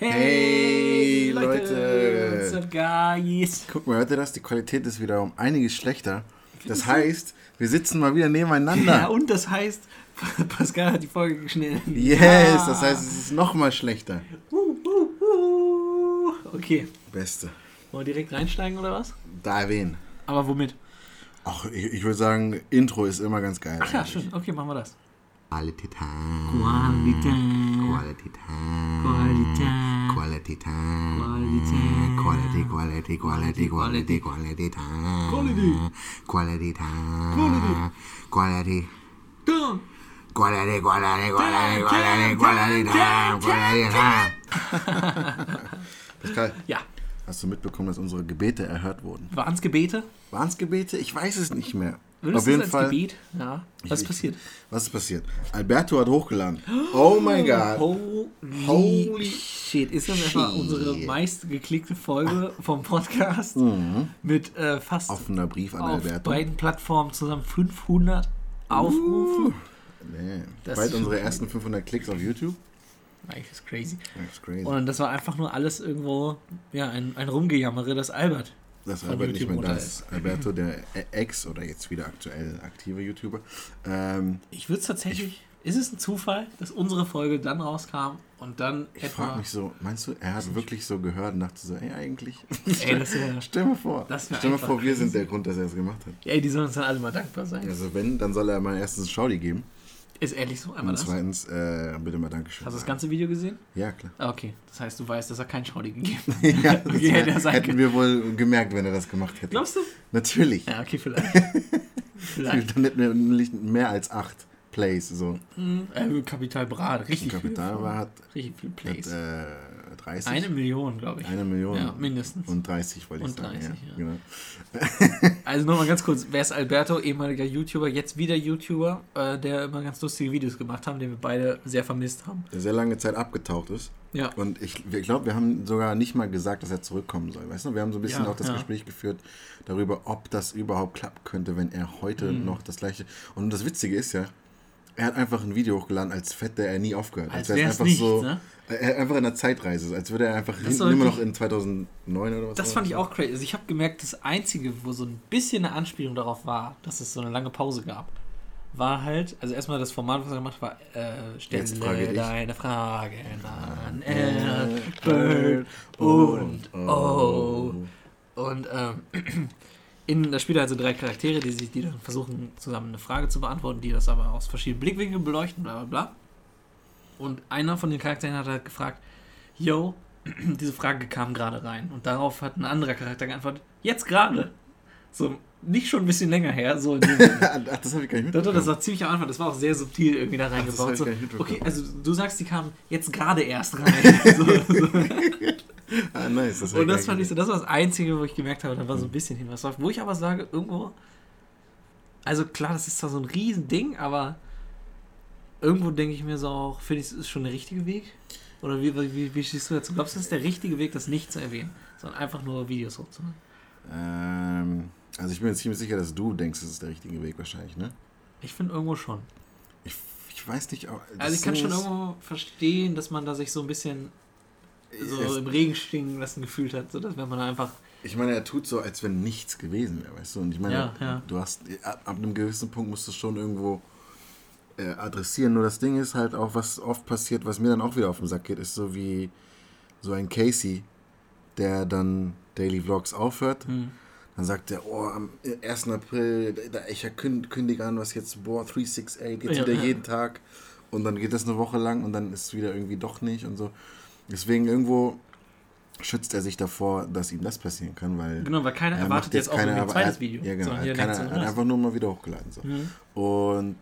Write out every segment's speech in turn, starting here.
Hey, Leute! What's up, guys? Guck mal, hört ihr das? Die Qualität ist wieder um einiges schlechter. Das heißt, wir sitzen mal wieder nebeneinander. Ja, und das heißt, Pascal hat die Folge geschnitten. Yes, Ja. das heißt, es ist noch mal schlechter. Uh, uh, uh. Okay, Beste. wollen wir direkt reinsteigen oder was? Da erwähnen. Aber womit? Ach, ich, ich würde sagen, Intro ist immer ganz geil. Ach ja, eigentlich. stimmt. Okay, machen wir das. Qualität. Qualität. Qualität. Qualität. Qualität. Qualität. Quality, quality, quality, quality, Quality. Quality. Quality. Quality. Dun. Quality, quality, quality, quality, quality time, quality time. Pascal, Ja, hast du mitbekommen, dass unsere Gebete erhört wurden? waren es Gebete? Waren es Gebete? Ich weiß es nicht mehr. Würdest Auf jeden als Fall. Gebet? Ja. Was ist passiert? Was ist passiert? Alberto hat hochgeladen. Oh mein Gott. Holy, Holy shit. Ist das shit. unsere meistgeklickte Folge vom Podcast? Mit äh, fast Offener Brief an auf Alberto. beiden Plattformen zusammen 500 Aufrufe. Nee. Das Bald ist unsere ersten 500 Klicks auf YouTube. Eigentlich ist crazy. That's crazy. Und das war einfach nur alles irgendwo, ja, ein, ein Rumgejammere, das Albert. Dass von Albert nicht YouTube mehr da ist. Alberto, der Ex oder jetzt wieder aktuell aktive YouTuber. Ähm, Ich würde es tatsächlich, ist es ein Zufall, dass unsere Folge dann rauskam und dann ich etwa, frage mich so, meinst du, er hat wirklich so gehört und dachte so, ey, eigentlich? ey, das wär, Stell mir vor. Das Stell mir vor, wir sind der Grund, dass er es gemacht hat. ey, die sollen uns dann alle mal dankbar sein. Also wenn, dann soll er mal erstens Schaudi geben. Ist ehrlich so, einmal Und das. zweitens, äh, bitte mal Dankeschön. Hast du das ganze Video gesehen? Ja, klar. Ah, okay. Das heißt, du weißt, dass er kein Schaudi gegeben hat. ja, das Okay, hätte er sein hätten können. wir wohl gemerkt, wenn er das gemacht hätte. Glaubst du? Natürlich. Ja, okay, vielleicht. vielleicht. Dann hätten wir nicht mehr als acht Plays. So. Hm, äh, Kapital Brat, richtig Kapital viel. hat, Richtig viel hat Plays. äh, 30. Eine Million, glaube ich. Eine Million. Ja, mindestens. Und 30 wollte ich Und sagen. 30, ja. ja. Genau. Also nochmal ganz kurz, wer ist Alberto, ehemaliger YouTuber, jetzt wieder YouTuber, äh, der immer ganz lustige Videos gemacht haben, den wir beide sehr vermisst haben. Der sehr lange Zeit abgetaucht ist. Ja. Und ich, ich glaube, wir haben sogar nicht mal gesagt, dass er zurückkommen soll. Weißt du, wir haben so ein bisschen Ja, auch das ja. Gespräch geführt darüber, ob das überhaupt klappen könnte, wenn er heute Mhm. noch das gleiche. Und das Witzige ist ja, er hat einfach ein Video hochgeladen, als hätte er nie aufgehört. Als wäre es wär's nichts, so. ne? Er einfach in einer Zeitreise, als würde er einfach hinten immer noch in 2009 oder was. Das fand ich auch crazy. Also ich habe gemerkt, das Einzige, wo so ein bisschen eine Anspielung darauf war, dass es so eine lange Pause gab, war halt, also erstmal das Format, was er gemacht hat, war, äh, stelle frage deine Frage an Albert und oh. Und ähm, in, da spielt also drei Charaktere, die sich, die dann versuchen, zusammen eine Frage zu beantworten, die das aber aus verschiedenen Blickwinkeln beleuchten, bla bla bla. Und einer von den Charakteren hat halt gefragt, yo, diese Frage kam gerade rein. Und darauf hat ein anderer Charakter geantwortet, jetzt gerade. So, nicht schon ein bisschen länger her, so in dem Ach, das habe ich gar nicht mitbekommen. das war ziemlich am Anfang, das war auch sehr subtil irgendwie da reingebaut. ich So, okay, also du sagst, die kamen jetzt gerade erst rein. so, so. ah, nice. Das Und das fand ich so, das war das Einzige, wo ich gemerkt habe, da war so ein bisschen hin was drauf. Wo ich aber sage, irgendwo, also klar, das ist zwar so ein Riesending, aber irgendwo denke ich mir so auch, finde ich, es ist schon der richtige Weg? Oder wie, wie, wie stehst du dazu? Glaubst du, das ist der richtige Weg, das nicht zu erwähnen, sondern einfach nur Videos hochzumachen? Ähm, also ich bin mir ziemlich sicher, dass du denkst, das ist der richtige Weg wahrscheinlich, ne? Ich finde irgendwo schon. Ich, ich weiß nicht. auch- Also ich kann schon irgendwo verstehen, dass man da sich so ein bisschen so es- im Regen stehen lassen gefühlt hat, so dass wenn man einfach Ich meine, er tut so, als wenn nichts gewesen wäre, weißt du? Und ich meine, Ja, ja. du hast, ab, ab einem gewissen Punkt musst du es schon irgendwo äh, adressieren. Nur das Ding ist halt auch, was oft passiert, was mir dann auch wieder auf den Sack geht, ist so wie so ein Casey, der dann Daily Vlogs aufhört. hm, Dann sagt er, oh, am 1. April, da ich kündige an, was jetzt, boah, 368, jetzt Ja, wieder jeden Tag. Und dann geht das eine Woche lang und dann ist es wieder irgendwie doch nicht und so. Deswegen irgendwo schützt er sich davor, dass ihm das passieren kann, weil genau, weil keiner er erwartet macht jetzt auch keine- ein aber zweites hat- Video, Ja, genau. sondern Er hier hat, so, einfach nur mal wieder hochgeladen. So. Hm, Und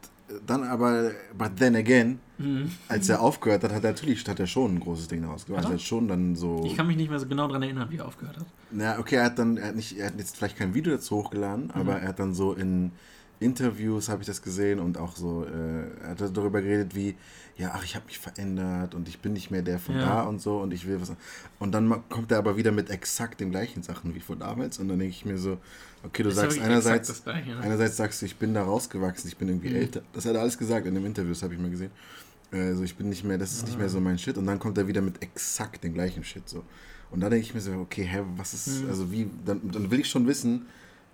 dann aber, but then again, hm. als er aufgehört hat, hat er natürlich hat er schon ein großes Ding daraus gemacht. Er? hat schon dann so. Ich kann mich nicht mehr so genau daran erinnern, wie er aufgehört hat. Na, okay, er hat dann, er hat nicht, er hat jetzt vielleicht kein Video dazu hochgeladen, Mhm. aber er hat dann so in Interviews habe ich das gesehen und auch so, äh, er hat darüber geredet, wie, ja, ach, ich habe mich verändert und ich bin nicht mehr der von Ja. da und so und ich will was. Und dann kommt er aber wieder mit exakt den gleichen Sachen wie von damals und dann denke ich mir so, okay, du Das sagst einerseits, Gleiche, ne? einerseits sagst du, ich bin da rausgewachsen, ich bin irgendwie Mhm. älter. Das hat er alles gesagt in dem Interview, das habe ich mal gesehen. Also ich bin nicht mehr, das ist nicht mehr so mein Shit. Und dann kommt er wieder mit exakt dem gleichen Shit so. Und da denke ich mir so, okay, hä, was ist, Mhm. also wie, dann, dann will ich schon wissen,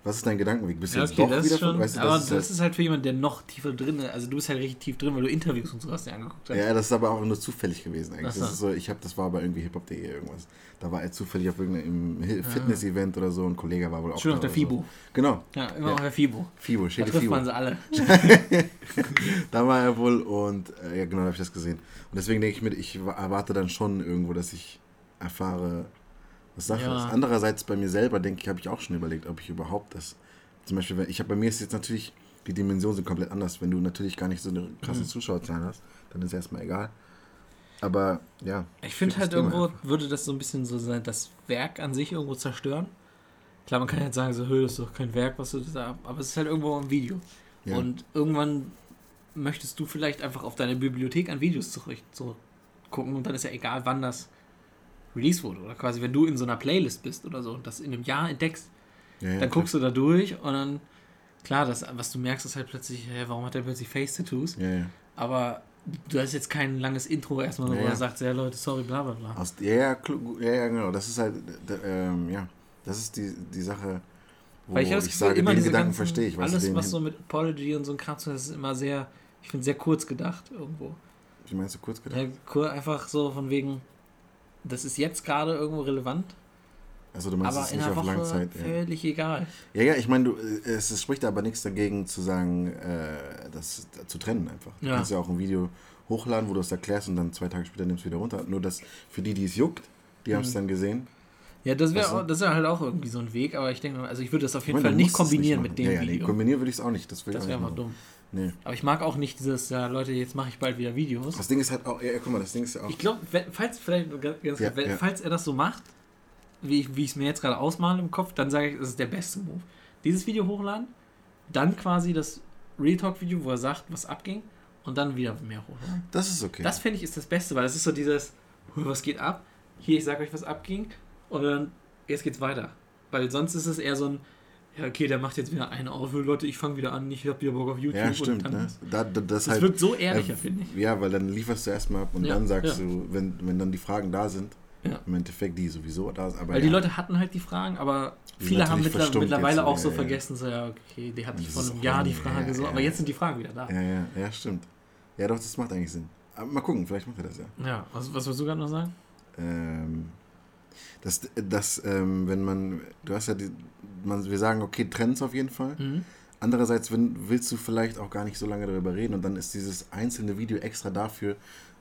was ist dein Gedankenweg? Bist du Ja, jetzt okay, doch das wieder schon, weißt du, aber das ist das ist halt für jemanden, der noch tiefer drin ist. Also du bist halt richtig tief drin, weil du Interviews und sowas dir angeguckt hast. halt, ja, das ist aber auch nur zufällig gewesen eigentlich. So. Das ist so, ich habe, das war aber irgendwie hiphop.de irgendwas. Da war er zufällig auf irgendeinem Fitness-Event oder so, ein Kollege war wohl auch Schön da auf der oder so. FIBO. Genau, Ja, immer Ja. auf der FIBO. FIBO, Da Shady trifft FIBO. man sie alle. Da war er wohl und äh, ja, genau, da habe ich das gesehen. Und deswegen denke ich mir, ich wa- erwarte dann schon irgendwo, dass ich erfahre, was Sache Ja. ist. Andererseits bei mir selber, denke ich, habe ich auch schon überlegt, ob ich überhaupt das. Zum Beispiel, wenn- ich habe bei mir ist jetzt natürlich, die Dimensionen sind komplett anders. Wenn du natürlich gar nicht so eine krasse Mhm. Zuschauerzahl hast, dann ist erstmal egal. Aber ja. Ich finde halt irgendwo, einfach. würde das so ein bisschen so sein, das Werk an sich irgendwo zerstören. Klar, man kann jetzt sagen, so, "Hö, das ist doch kein Werk, was du da, aber es ist halt irgendwo ein Video. Ja. Und irgendwann möchtest du vielleicht einfach auf deine Bibliothek an Videos zurück, zurückgucken und dann ist ja egal, wann das released wurde. Oder quasi, wenn du in so einer Playlist bist oder so und das in einem Jahr entdeckst, ja, ja, dann guckst du da durch und dann, klar, das, was du merkst, ist halt plötzlich, hä, warum hat der plötzlich Face-Tattoos? Ja. Aber du hast jetzt kein langes Intro erstmal, wo er ja. sagt, ja Leute, sorry, bla bla bla. Aus, ja, ja, genau. Das ist halt, ähm, ja, das ist die, die Sache, wo Weil ich, ich, das sage, immer den diese Gedanken verstehe ich. du, alles, was so mit Apology und so ein Kram zu hat, ist immer sehr, ich finde, sehr kurz gedacht irgendwo. Wie meinst du kurz gedacht? Ja, einfach so von wegen, das ist jetzt gerade irgendwo relevant, Also du meinst aber es in nicht auf Woche Langzeit. Ja. völlig egal. ja, ja, ich meine, du, es, es spricht aber nichts dagegen zu sagen, äh, das zu trennen einfach. Du Ja. kannst ja auch ein Video hochladen, wo du es erklärst und dann zwei Tage später nimmst du wieder runter. Nur das für die, die es juckt, die haben es Mhm. dann gesehen. Ja, das wäre das wär halt auch irgendwie so ein Weg, aber ich denke, mal, also ich würde das auf jeden meine, Fall nicht es kombinieren machen. mit dem ja, ja, nee, Video. kombinieren würde ich es auch nicht. Das, das wäre einfach nicht dumm. Nee. Aber ich mag auch nicht dieses, ja Leute, jetzt mache ich bald wieder Videos. Das Ding ist halt auch, ja, guck mal, das Ding ist ja auch. Ich glaube, falls vielleicht ganz, Ja, wenn- ja. falls er das so macht, wie ich es mir jetzt gerade ausmale im Kopf, dann sage ich, das ist der beste Move. Dieses Video hochladen, dann quasi das Real Talk Video, wo er sagt, was abging, und dann wieder mehr hochladen. Das ist okay. Das finde ich ist das Beste, weil das ist so dieses, "Hui, was geht ab? Hier, ich sage euch, was abging, und dann jetzt geht's weiter. Weil sonst ist es eher so ein, ja, okay, der macht jetzt wieder einen auf, Leute, ich fange wieder an, ich habe wieder Bock auf YouTube. ja, und stimmt. dann, Ne? Da, da, das Das halt, wirkt so ehrlicher, äh, finde ich. Ja, weil dann lieferst du erstmal ab und Ja, dann sagst ja. du, wenn, wenn dann die Fragen da sind, Ja. im Endeffekt die sowieso da sind. Aber Weil die Leute hatten halt die Fragen, aber viele haben mittler mittlerweile jetzt, auch so vergessen, so ja, okay, die hatte ich vor einem Jahr die Frage so, aber jetzt sind die Fragen wieder da. Ja, ja, ja, stimmt. Ja, doch, das macht eigentlich Sinn. Aber mal gucken, vielleicht macht er das ja. Ja, was, was willst du gerade noch sagen? Ähm, das, das ähm, wenn man, du hast ja die, man, wir sagen, okay, Trends auf jeden Fall. Mhm. Andererseits wenn, willst du vielleicht auch gar nicht so lange darüber reden und dann ist dieses einzelne Video extra dafür,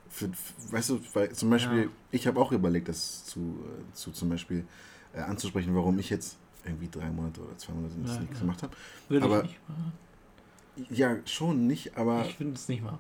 für, für, weißt du, weil zum Beispiel, Ja. ich habe auch überlegt, das zu, äh, zu zum Beispiel äh, anzusprechen, warum ich jetzt irgendwie drei Monate oder zwei Monate Ja, nichts ja. gemacht habe. Würde Aber- ich nicht machen. Ja, schon nicht, aber Ich finde es nicht machen.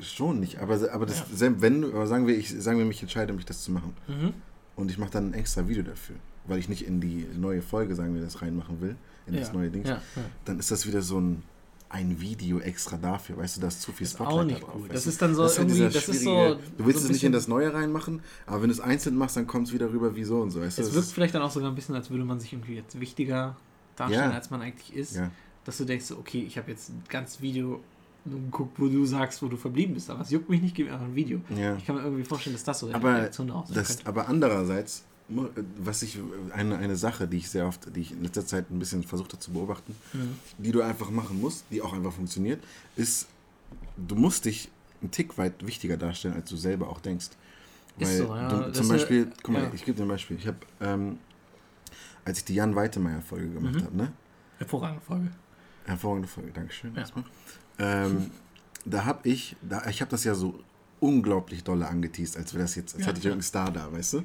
schon nicht. Aber, aber das, wenn, aber sagen wir, ich sagen wir, mich entscheide, mich das zu machen. Mhm. Und ich mache dann ein extra Video dafür, weil ich nicht in die neue Folge, sagen wir, das reinmachen will, in das Ja, neue Ding. Ja. Dann ist das wieder so ein, ein Video extra dafür, weißt du, da ist zu viel Spotlight auch nicht drauf, gut. Das ist dann so Das halt irgendwie, das ist so. Du willst so es nicht in das Neue reinmachen, aber wenn du es einzeln machst, dann kommt es wieder rüber wie so und so. Weißt du? Es Das wirkt vielleicht dann auch sogar ein bisschen, als würde man sich irgendwie jetzt wichtiger darstellen, Ja. als man eigentlich ist. ja. Dass du denkst, okay, ich habe jetzt ein ganzes Video geguckt, wo du sagst, wo du verblieben bist. Aber es juckt mich nicht, gib mir einfach ein Video. ja. Ich kann mir irgendwie vorstellen, dass das so Aber Reaktion daraus sein Das, könnte. aber andererseits, was ich, eine, eine Sache, die ich sehr oft, die ich in letzter Zeit ein bisschen versucht habe zu beobachten, Mhm. die du einfach machen musst, die auch einfach funktioniert, ist, du musst dich einen Tick weit wichtiger darstellen, als du selber auch denkst. Ist Weil so, ja. du, zum ist, Beispiel, äh, guck mal, ja. ich gebe dir ein Beispiel. Ich habe, ähm, als ich die Jan Weitemeyer-Folge gemacht Mhm. habe, ne? Hervorragende Folge. Hervorragende Folge, Dankeschön. Ja. erstmal. Ähm, da habe ich, da, ich habe das ja so unglaublich dolle angeteased, als wäre das jetzt, als Ja, hätte ich irgendeinen Star da, weißt du?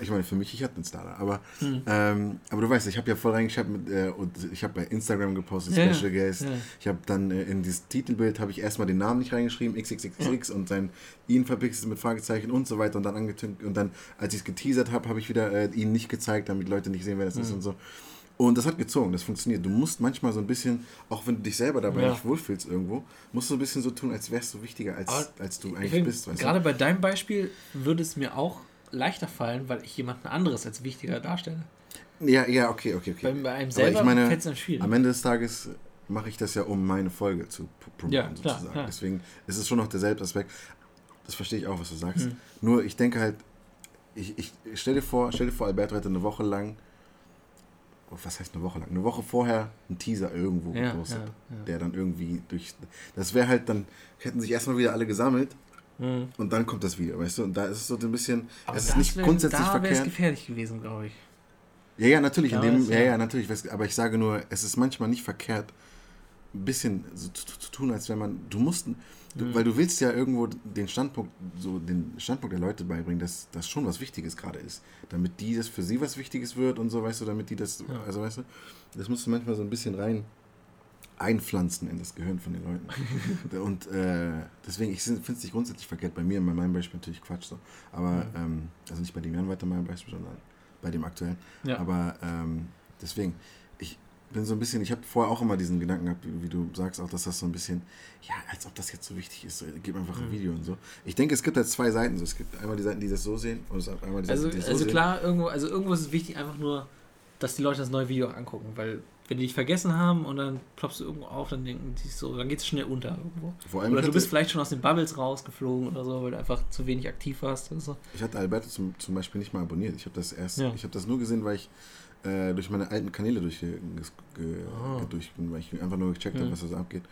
Ich meine, für mich, ich hatte einen Star da, aber, Mhm. ähm, aber du weißt, ich habe ja voll reingeschaut mit, äh, und ich habe bei Instagram gepostet, Ja. Special Guest. Ja. Ich habe dann äh, in dieses Titelbild habe ich erstmal den Namen nicht reingeschrieben, XXXX und sein ihn verpixelt mit Fragezeichen und so weiter und dann angetönt und dann, als ich es geteasert habe, habe ich wieder äh, ihn nicht gezeigt, damit Leute nicht sehen, wer das ist Mhm. und so. Und das hat gezogen, das funktioniert. Du musst manchmal so ein bisschen, auch wenn du dich selber dabei Ja. nicht wohlfühlst irgendwo, musst du ein bisschen so tun, als wärst du wichtiger, als, Aber als du Ich eigentlich find, bist. Gerade bei deinem Beispiel würde es mir auch leichter fallen, weil ich jemanden anderes als wichtiger darstelle. du? Ja, ja, okay, okay, okay. Bei, bei einem selber fällt es dann schwierig. Am Ende des Tages mache ich das ja, um meine Folge zu promoten, Ja, klar, sozusagen. klar. Deswegen ist es schon noch derselbe Aspekt. Das verstehe ich auch, was du sagst. Mhm. Nur ich denke halt, ich, ich stell dir vor, stell dir vor, Alberto hätte eine Woche lang, was heißt eine Woche lang? Eine Woche vorher einen Teaser irgendwo Ja, gepostet, ja, ja. der dann irgendwie durch. Das wäre halt dann, hätten sich erstmal wieder alle gesammelt Mhm. und dann kommt das Video, weißt du? Und da ist es so ein bisschen, Aber es das ist nicht wär- grundsätzlich da wäre es verkehrt. gefährlich gewesen, glaube ich. Ja, ja, natürlich. In Ja, dem, ja, ja- natürlich. Aber ich sage nur, es ist manchmal nicht verkehrt, ein bisschen so zu, tun, als wenn man. Du musst. Du, Mhm. Weil du willst ja irgendwo den Standpunkt, so den Standpunkt der Leute beibringen, dass das schon was Wichtiges gerade ist. Damit die das für sie was Wichtiges wird und so, weißt du, damit die das. Ja. Also weißt du, das musst du manchmal so ein bisschen rein einpflanzen in das Gehirn von den Leuten. und äh, deswegen, ich finde es nicht grundsätzlich verkehrt. Bei mir, bei meinem Beispiel natürlich Quatsch so. Aber, Mhm. ähm, also nicht bei dem Jan weiter meinem Beispiel, sondern bei dem aktuellen. Ja. Aber ähm, deswegen, bin so ein bisschen, ich habe vorher auch immer diesen Gedanken gehabt, wie, du sagst, auch, dass das so ein bisschen, ja, als ob das jetzt so wichtig ist, gib einfach ein Mhm. Video und so. Ich denke, es gibt halt zwei Seiten. So. Es gibt einmal die Seiten, die das so sehen und es gibt einmal die Seiten, Also, die das so also sehen. klar, irgendwo, also irgendwo ist es wichtig, einfach nur, dass die Leute das neue Video angucken, weil wenn die dich vergessen haben und dann ploppst du irgendwo auf, dann denken die so, dann geht es schnell unter irgendwo. Vor allem, Oder du bist vielleicht schon aus den Bubbles rausgeflogen oder so, weil du einfach zu wenig aktiv warst oder so. ich hatte Alberto zum, zum Beispiel nicht mal abonniert. Ich habe das erst, Ja. ich habe das nur gesehen, weil ich äh, durch meine alten Kanäle durch, ge, ge, Ah. durch weil ich einfach nur gecheckt habe, Mhm. was da so abgeht.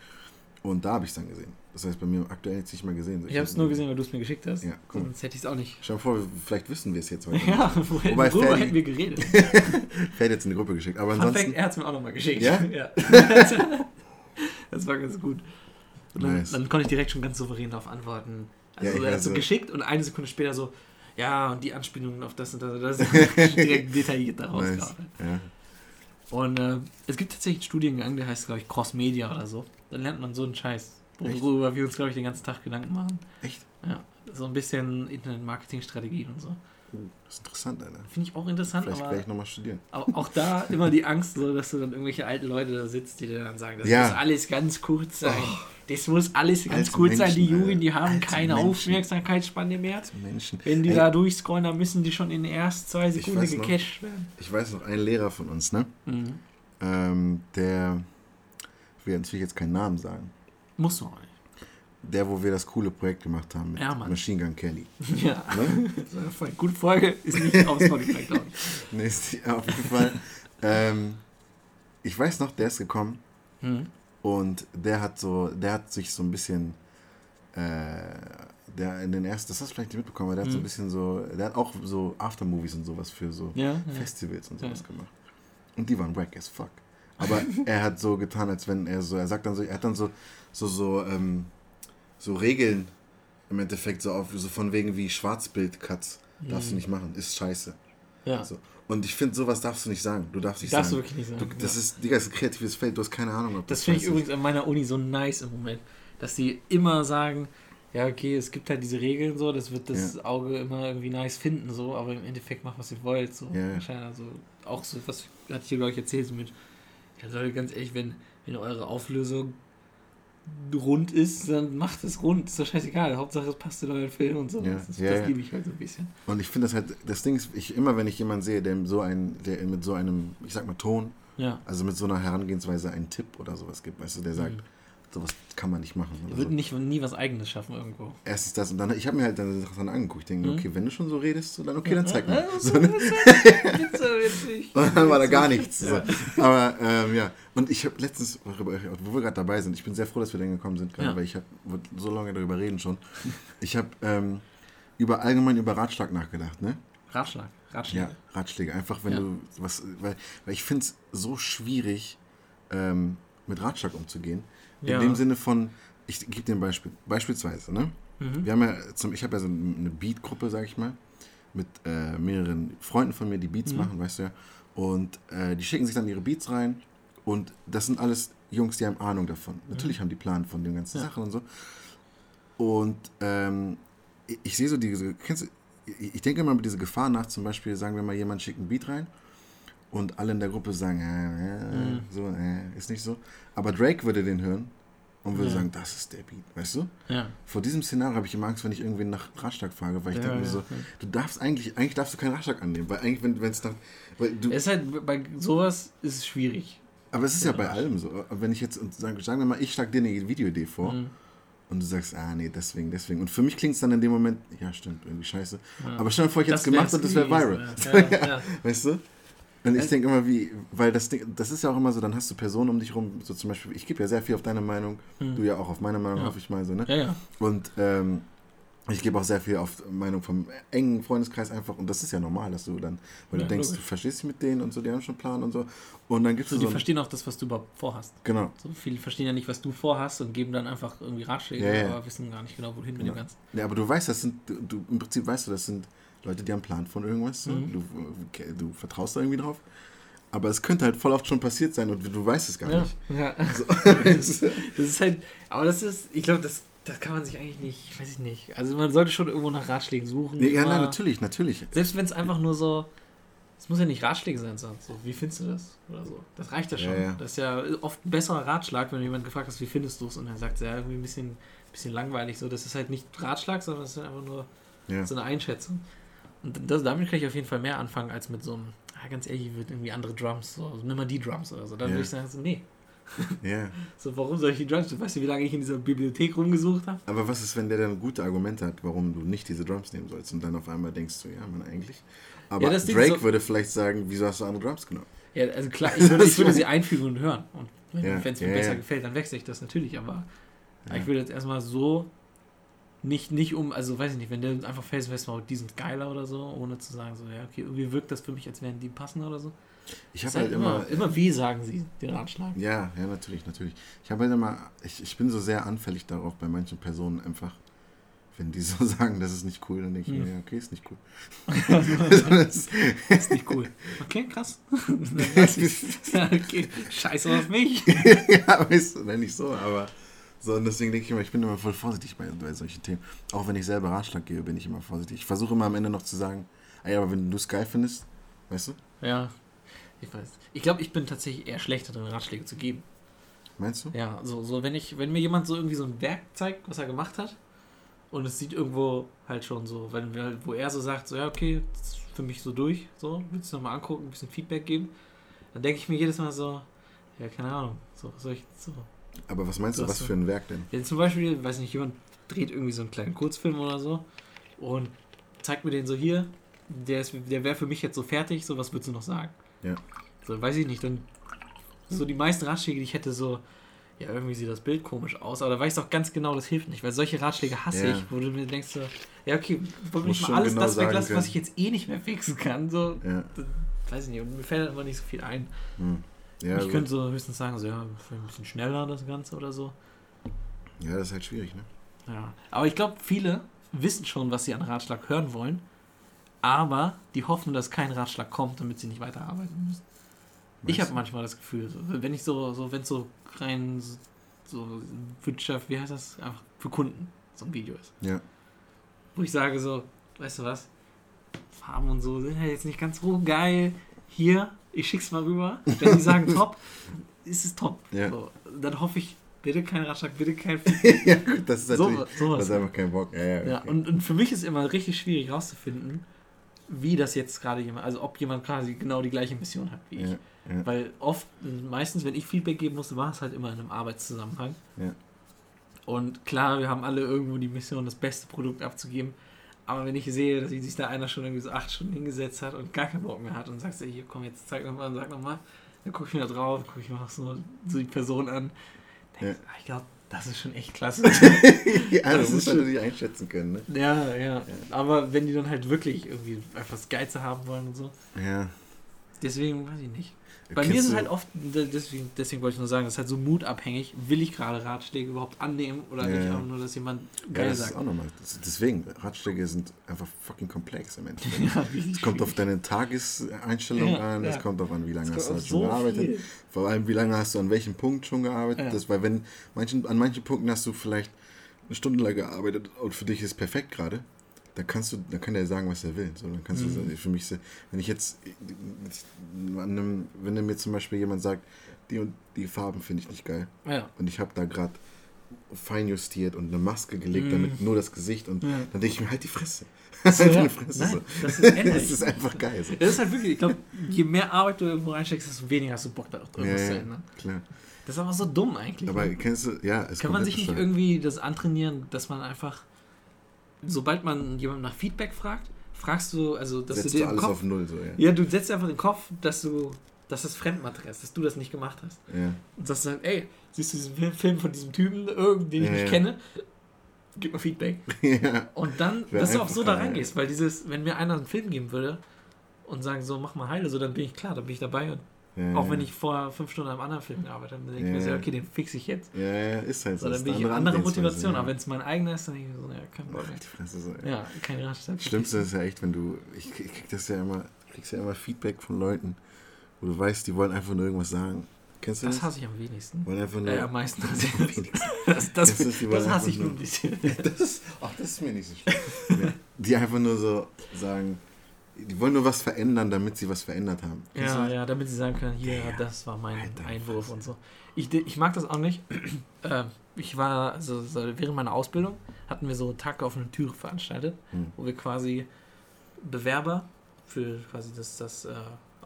Und da habe ich es dann gesehen. Das heißt, bei mir aktuell jetzt nicht mal gesehen. Ich habe es nur gesehen, weil du es mir geschickt hast. Ja, cool. Sonst hätte ich es auch nicht. Stell dir vor, vielleicht wissen wir es jetzt. heute. Ja, woher, Wobei worüber hätten wir geredet? Fällt jetzt in die Gruppe geschickt. Aber ansonsten. Fact, er hat es mir auch nochmal geschickt. Ja? ja. das war ganz gut. Dann, Nice. dann konnte ich direkt schon ganz souverän darauf antworten. Ja, Also ich er hat so äh, geschickt und eine Sekunde später so, ja, und die Anspielungen auf das und das, und das ist direkt detailliert daraus Nice. Ja. Und äh, es gibt tatsächlich einen Studiengang, der heißt, glaube ich, Cross Media oder so. Dann lernt man so einen Scheiß, worüber wir uns, glaube ich, den ganzen Tag Gedanken machen. Echt? Ja, so ein bisschen Internet-Marketing-Strategien und so. Das ist interessant, Alter. Finde ich auch interessant, Vielleicht aber werde ich nochmal studieren. auch, auch da immer die Angst, so, dass du dann irgendwelche alten Leute da sitzt, die dir dann sagen, das Ja. muss alles ganz kurz sein. Oh. Das muss alles ganz Alte kurz sein. Die Menschen, Jugend, die haben Alte keine Menschen. Aufmerksamkeitsspanne mehr. Menschen. Wenn die Ey, da durchscrollen, dann müssen die schon in den ersten zwei Sekunden gecached werden. Ich weiß noch, ein Lehrer von uns, ne? Mhm. Ähm, der. Will natürlich jetzt keinen Namen sagen. Muss auch nicht. Der, wo wir das coole Projekt gemacht haben mit Ja. Machine Gun Kelly. Ja, Ne? das war eine gute Folge. Ist nicht auf Spotify, glaube ich. nee, ist die- auf jeden Fall. ähm, ich weiß noch, der ist gekommen Mhm. und der hat so, der hat sich so ein bisschen, äh, der in den ersten, das hast du vielleicht nicht mitbekommen, aber der hat so ein Mhm. bisschen so, der hat auch so Aftermovies und sowas für so Ja, ja. Festivals und Ja. sowas gemacht. Und die waren wack as fuck. Aber er hat so getan, als wenn er so, er sagt dann so, er hat dann so, so, so, ähm, so Regeln im Endeffekt so auf, so von wegen wie Schwarzbild-Cuts. Darfst du Mhm. nicht machen, ist scheiße. ja. So. Und ich finde, sowas darfst du nicht sagen. Du darfst nicht Darfst du sagen. wirklich nicht Du, sagen. das ja. ist, Digga, das ist ein kreatives Feld, du hast keine Ahnung, ob Das finde ich übrigens an meiner Uni so nice im Moment, dass die immer sagen, ja, okay, es gibt halt diese Regeln so, das wird das Auge immer irgendwie nice finden, so, aber im Endeffekt macht, was ihr wollt, so. Ja, ja. Wahrscheinlich also auch so, was hatte ich dir, glaube ich, erzählt, so mit, ja, Leute, ganz ehrlich, wenn, wenn eure Auflösung rund ist, dann macht es rund, ist doch scheißegal, Hauptsache es passt in euren Film und so. Ja, Das, ja, das ja. liebe ich halt so ein bisschen. Und ich finde das halt, das Ding ist, ich, immer wenn ich jemanden sehe, der so ein, der mit so einem, ich sag mal, Ton, Ja. also mit so einer Herangehensweise einen Tipp oder sowas gibt, weißt du, der sagt, Mhm. Sowas kann man nicht machen. Ihr Oder so. nicht, nie was Eigenes schaffen irgendwo. Erstens das und dann, ich habe mir halt dann Sachen angeguckt, ich denke, Mhm. okay, wenn du schon so redest, so, dann okay, dann zeig mal. So, ne? Und dann war da gar nichts. Ja. So. Aber ähm, ja, und ich habe letztens, wo wir gerade dabei sind, ich bin sehr froh, dass wir dann gekommen sind, gerade Ja. weil ich habe so lange darüber reden schon. Ich habe ähm, über allgemein über Ratschlag nachgedacht, ne? Ratschlag. Ratschlag. Ja, Ratschläge. Einfach, wenn du was, weil, weil ich finde es so schwierig, ähm, mit Ratschlag umzugehen. In Ja. dem Sinne von, ich gebe dir ein Beispiel. Beispielsweise, ne? Mhm. Wir haben ja, zum, ich habe ja so eine Beat-Gruppe, sag ich mal, mit äh, mehreren Freunden von mir, die Beats Mhm. machen, weißt du ja. Und äh, die schicken sich dann ihre Beats rein und das sind alles Jungs, die haben Ahnung davon. Natürlich haben die Plan von den ganzen Mhm. Ja. Sachen und so. Und ähm, ich, ich sehe so diese, kennst du, ich, ich denke immer mit dieser Gefahr nach, zum Beispiel, sagen wir mal, jemand schickt ein Beat rein und alle in der Gruppe sagen, äh, äh, Mhm. so, äh, ist nicht so. Aber Drake würde den hören und würde Ja. sagen, das ist der Beat, weißt du? Ja. Vor diesem Szenario habe ich immer Angst, wenn ich irgendwen nach Ratschlag frage, weil ich Ja, denke mir ja, so, du darfst eigentlich, eigentlich darfst du keinen Ratschlag annehmen, weil eigentlich, wenn es nach, weil du, Es ist halt, bei sowas ist es schwierig. Aber es ist ja bei allem so. Wenn ich jetzt, und sagen, sagen wir mal, ich schlage dir eine Videoidee vor Mhm. und du sagst, ah nee, deswegen, deswegen. Und für mich klingt es dann in dem Moment, ja stimmt, irgendwie scheiße. Aber stell dir vor, ich hätte es gemacht und das wäre viral. Weißt du? Und ich Es- denke immer, wie, weil das Ding, das ist ja auch immer so, dann hast du Personen um dich rum, so zum Beispiel, ich gebe ja sehr viel auf deine Meinung, Hm. du ja auch auf meine Meinung, Ja. hoffe ich mal so, ne? ja, ja. Und ähm, ich gebe auch sehr viel auf Meinung vom engen Freundeskreis einfach. Und das ist ja normal, dass du dann, weil Ja, du denkst, logisch. du verstehst dich mit denen und so, die haben schon einen Plan und so. Und dann gibst So, du die so. verstehen auch das, was du überhaupt vorhast. Genau. So viele verstehen ja nicht, was du vorhast und geben dann einfach irgendwie Ratschläge, Ja, ja. aber wissen gar nicht genau, wohin mit Ja. dem Ganzen. Ja, aber du weißt, das sind, du, im Prinzip weißt du, das sind Leute, die haben einen Plan von irgendwas. So. Mhm. Du, okay, du vertraust da irgendwie drauf. Aber es könnte halt voll oft schon passiert sein und du weißt es gar Ja, nicht. ja. So. das ist halt, aber das ist, ich glaube, das, das kann man sich eigentlich nicht, weiß ich nicht. Also man sollte schon irgendwo nach Ratschlägen suchen. nee, ja, nein, natürlich, natürlich. Selbst wenn es einfach nur so, es muss ja nicht Ratschläge sein, sondern so, wie findest du das? Oder so. Das reicht ja schon. Ja, ja. Das ist ja oft ein besserer Ratschlag, wenn du jemand gefragt hast, wie findest du es? Und er sagt, ja, irgendwie ein bisschen, bisschen langweilig. So, das ist halt nicht Ratschlag, sondern das ist einfach nur Ja. so eine Einschätzung. Und das, damit kann ich auf jeden Fall mehr anfangen als mit so einem, ah, ganz ehrlich, ich würde irgendwie andere Drums, so, also nimm mal die Drums oder so. Dann Ja. würde ich sagen, so, nee. ja. So, warum soll ich die Drums? Weißt du, wie lange ich in dieser Bibliothek rumgesucht habe? Aber was ist, wenn der dann gute Argumente hat, warum du nicht diese Drums nehmen sollst und dann auf einmal denkst du, ja, man, eigentlich. Aber Ja, Drake so- würde vielleicht sagen, wieso hast du andere Drums genommen? Ja, also klar, ich würde, ich würde sie einfügen und hören. Und wenn Ja, es mir ja, besser gefällt, dann wechsle ich das natürlich. Aber ich würde jetzt erstmal so nicht, nicht um, also weiß ich nicht, wenn der einfach felsenfest war, die sind geiler oder so, ohne zu sagen, so, ja, okay, irgendwie wirkt das für mich, als wären die passen oder so. Ich habe halt immer, immer, wie sagen sie den Ratschlag. Ja, ja, natürlich, natürlich. Ich habe halt immer, ich, ich bin so sehr anfällig darauf bei manchen Personen einfach, wenn die so sagen, das ist nicht cool, dann denke ich Hm. mir, ja, okay, ist nicht cool. das ist nicht cool. Okay, krass. Okay, scheiße auf mich. ja, weißt du, nein, nicht so, aber so, und deswegen denke ich immer, ich bin immer voll vorsichtig bei, bei solchen Themen. Auch wenn ich selber Ratschlag gebe, bin ich immer vorsichtig. Ich versuche immer am Ende noch zu sagen, ey, aber wenn du es geil findest, weißt du, Ja, ich weiß. Ich glaube, ich bin tatsächlich eher schlechter drin, Ratschläge zu geben. meinst du? Ja, so, so wenn ich, wenn mir jemand so irgendwie so ein Werk zeigt, was er gemacht hat, und es sieht irgendwo halt schon so, wenn wir, wo er so sagt, so ja, okay, das ist für mich so durch, so, willst du nochmal angucken, ein bisschen Feedback geben, dann denke ich mir jedes Mal so, ja, keine Ahnung, so, was soll ich, so. Aber was meinst du, Das was für ein Werk denn? Wenn zum Beispiel, weiß nicht, jemand dreht irgendwie so einen kleinen Kurzfilm oder so und zeigt mir den so hier, der, ist- der wäre für mich jetzt so fertig, so, was würdest du noch sagen? Ja. So, weiß ich nicht, dann so die meisten Ratschläge, die ich hätte, so, ja, irgendwie sieht das Bild komisch aus, aber da weiß ich doch ganz genau, das hilft nicht, weil solche Ratschläge hasse Ja. ich, wo du mir denkst, so, ja, okay, wollen wir nicht mal alles genau das weglassen, was ich jetzt eh nicht mehr fixen kann, so, Ja, dann, weiß ich nicht, und mir fällt einfach nicht so viel ein. hm. Ja, ich gut. könnte so höchstens sagen, so, ja, vielleicht ein bisschen schneller das Ganze oder so. ja, das ist halt schwierig, ne? Ja, aber ich glaube, viele wissen schon, was sie an Ratschlag hören wollen, aber die hoffen, dass kein Ratschlag kommt, damit sie nicht weiterarbeiten müssen. Ich Meinst habe manchmal das Gefühl, so, wenn ich so, so wenn es so rein so, so Wirtschaft, wie heißt das, einfach für Kunden so ein Video ist, Ja, wo ich sage so, weißt du was, Farben und so sind ja jetzt nicht ganz so geil. Hier, ich schick's mal rüber. Wenn die sagen top, ist es top. Ja. So, dann hoffe ich, bitte kein Ratschlag, bitte kein ja gut, das ist so, natürlich, sowas. das ist einfach kein Bock. Ja, ja, Ja, okay. und, und für mich ist immer richtig schwierig rauszufinden, wie das jetzt gerade jemand, also ob jemand quasi genau die gleiche Mission hat wie ich. ja, ja. Weil oft, meistens, wenn ich Feedback geben musste, war es halt immer in einem Arbeitszusammenhang. Ja. Und klar, wir haben alle irgendwo die Mission, das beste Produkt abzugeben. Aber wenn ich sehe, dass sich da einer schon irgendwie so acht Stunden hingesetzt hat und gar keinen Bock mehr hat und sagst, ey, hier komm, jetzt zeig nochmal und sag nochmal, dann gucke ich mir da drauf, gucke ich mir noch so, so die Person an. Denk, Ja. ah, Ich glaube, das ist schon echt klasse. ja, Das du ist musst schon- natürlich einschätzen können, ne? Ja, ja, Aber wenn die dann halt wirklich irgendwie einfach das Geize haben wollen und so. Ja. Deswegen weiß ich nicht. Bei Kennst mir ist es halt oft, deswegen, deswegen wollte ich nur sagen, das ist halt so mutabhängig. Will ich gerade Ratschläge überhaupt annehmen oder will Ja, ich ja. auch nur, dass jemand Ja, geil das ist sagt? auch nochmal. Das- Deswegen, Ratschläge sind einfach fucking komplex im Endeffekt. Ja, Es kommt auf deine Tageseinstellung Ja, an, es ja. kommt darauf an, wie lange Es hast du halt auf schon so gearbeitet. viel. Vor allem, wie lange hast du an welchem Punkt schon gearbeitet. Ja. Das, weil wenn manchen, an manchen Punkten hast du vielleicht eine Stunde lang gearbeitet und für dich ist perfekt gerade, dann kannst du, dann kann der sagen, was er will. So, dann kannst Mhm. du für mich, wenn ich jetzt, einem, wenn mir zum Beispiel jemand sagt, die und die Farben finde ich nicht geil Ja, und ich habe da gerade fein justiert und eine Maske gelegt, Mhm. damit nur das Gesicht und Ja. dann denke ich mir halt die Fresse. So, halt ja. Fresse Nein, so. das ist das ist einfach geil. So. Das ist halt wirklich, ich glaube, je mehr Arbeit du irgendwo reinsteckst, desto weniger hast du Bock, da Ja, irgendwas zu ja, ändern. klar. Das ist aber so dumm eigentlich. Aber ne? kennst du, ja, es Kann man sich nicht irgendwie das antrainieren, dass man einfach, sobald man jemanden nach Feedback fragt, fragst du, also dass setzt du du dir im alles Kopf, auf Null so, ja. ja, du setzt einfach in den Kopf, dass du, dass das Fremdmaterial ist, dass du das nicht gemacht hast. Ja, Und sagst dann, ey, siehst du diesen Film- von diesem Typen, irgend- den ich Ja, nicht kenne? Gib mal Feedback. Und dann, dass du auch so da reingehst, weil dieses, wenn mir einer einen Film geben würde und sagen so, mach mal heile, so, dann bin ich klar, dann bin ich dabei und ja, auch wenn ich vor fünf Stunden an einem anderen Film gearbeitet habe, dann denke ich mir so, okay, den fixe ich jetzt. Ja, ja, ist halt so. So, dann bin ich andere Herangehensweise, Motivation, aber wenn es mein eigener ist, dann denke ich mir so, ja, kein Bock. so. Ja, kein. Das Schlimmste ist ja echt, wenn du, ich, ich krieg das ja immer, kriegst ja immer Feedback von Leuten, wo du weißt, die wollen einfach nur irgendwas sagen. Kennst du das? Das hasse ich am wenigsten. wollen einfach nur, Äh, am meisten hasse ich am wenigsten. Das, das, Das das hasse ich nur ein bisschen. Das ach, das ist mir nicht so schlimm. Die einfach nur so sagen, die wollen nur was verändern, damit sie was verändert haben. Ja, du? ja, damit sie sagen können, hier, Ja. das war mein Alter, Einwurf und so. Ich, ich mag das auch nicht. ähm, ich war, also so während meiner Ausbildung hatten wir so Tag auf eine Türe veranstaltet, Hm. wo wir quasi Bewerber für quasi das, das äh,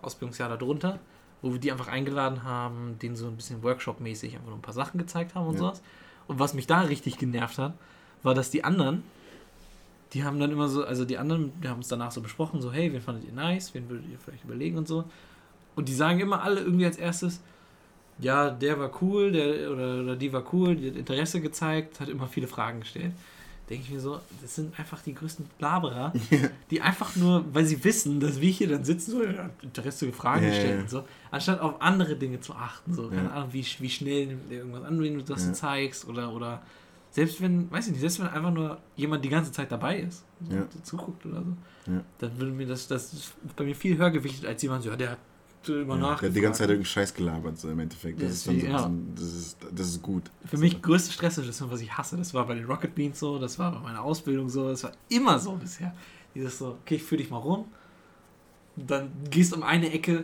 Ausbildungsjahr darunter, wo wir die einfach eingeladen haben, denen so ein bisschen Workshop-mäßig einfach nur ein paar Sachen gezeigt haben und Ja. sowas. Und was mich da richtig genervt hat, war, dass die anderen, die haben dann immer so, also die anderen, wir haben es danach so besprochen, so, hey, wen fandet ihr nice, wen würdet ihr vielleicht überlegen und so. Und die sagen immer alle irgendwie als erstes, ja, der war cool, der oder, oder die war cool, die hat Interesse gezeigt, hat immer viele Fragen gestellt. Denke ich mir so, das sind einfach die größten Blaberer, die einfach nur, weil sie wissen, dass wir hier dann sitzen, so ja, Interesse Fragen Ja, gestellt ja. und so, anstatt auf andere Dinge zu achten, so, keine. Ahnung, wie, wie schnell irgendwas an, wenn du zeigst oder, oder selbst wenn, weiß ich nicht, selbst wenn einfach nur jemand die ganze Zeit dabei ist, so, Ja. zuguckt oder so, Ja. dann würde mir das, das ist bei mir viel höher gewichtet als jemand, so, ja, der hat immer Ja, der hat die ganze Zeit irgendeinen Scheiß gelabert, so im Endeffekt. Das, ist, dann so, ja. so ein- das, ist, das ist gut. Für mich größte Stresssituation, was ich hasse, das war bei den Rocket Beans so, das war bei meiner Ausbildung so, das war immer so bisher. Dieses so, okay, ich führe dich mal rum, dann gehst um eine Ecke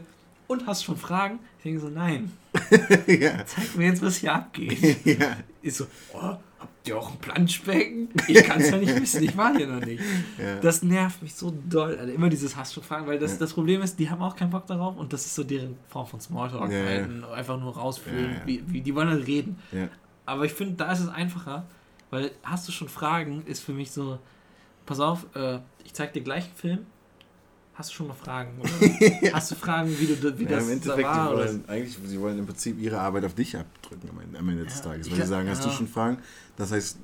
und hast schon Fragen. Ich denke so, nein, ja. zeig mir jetzt, was hier abgeht. ja. Ist so, oh, habt ihr auch ein Planschbecken? Ich kann es ja nicht wissen, ich war hier noch nicht. Ja. Das nervt mich so doll, Alter. Immer dieses hast schon Fragen, weil das, das Problem ist, die haben auch keinen Bock darauf und das ist so deren Form von Smalltalk halten, einfach nur ja. Wie, wie die wollen halt reden. Aber ich finde, da ist es einfacher, weil hast du schon Fragen, ist für mich so, pass auf, äh, ich zeig dir gleich einen Film. Hast du schon mal Fragen, oder? Hast du Fragen, wie, du, wie Ja, das im da Endeffekt, war? die Oder? wollen, eigentlich, sie wollen im Prinzip ihre Arbeit auf dich abdrücken am Ende, am Ende des Ja, Tages. Weil sie sagen, hast du ja. schon Fragen? Das heißt,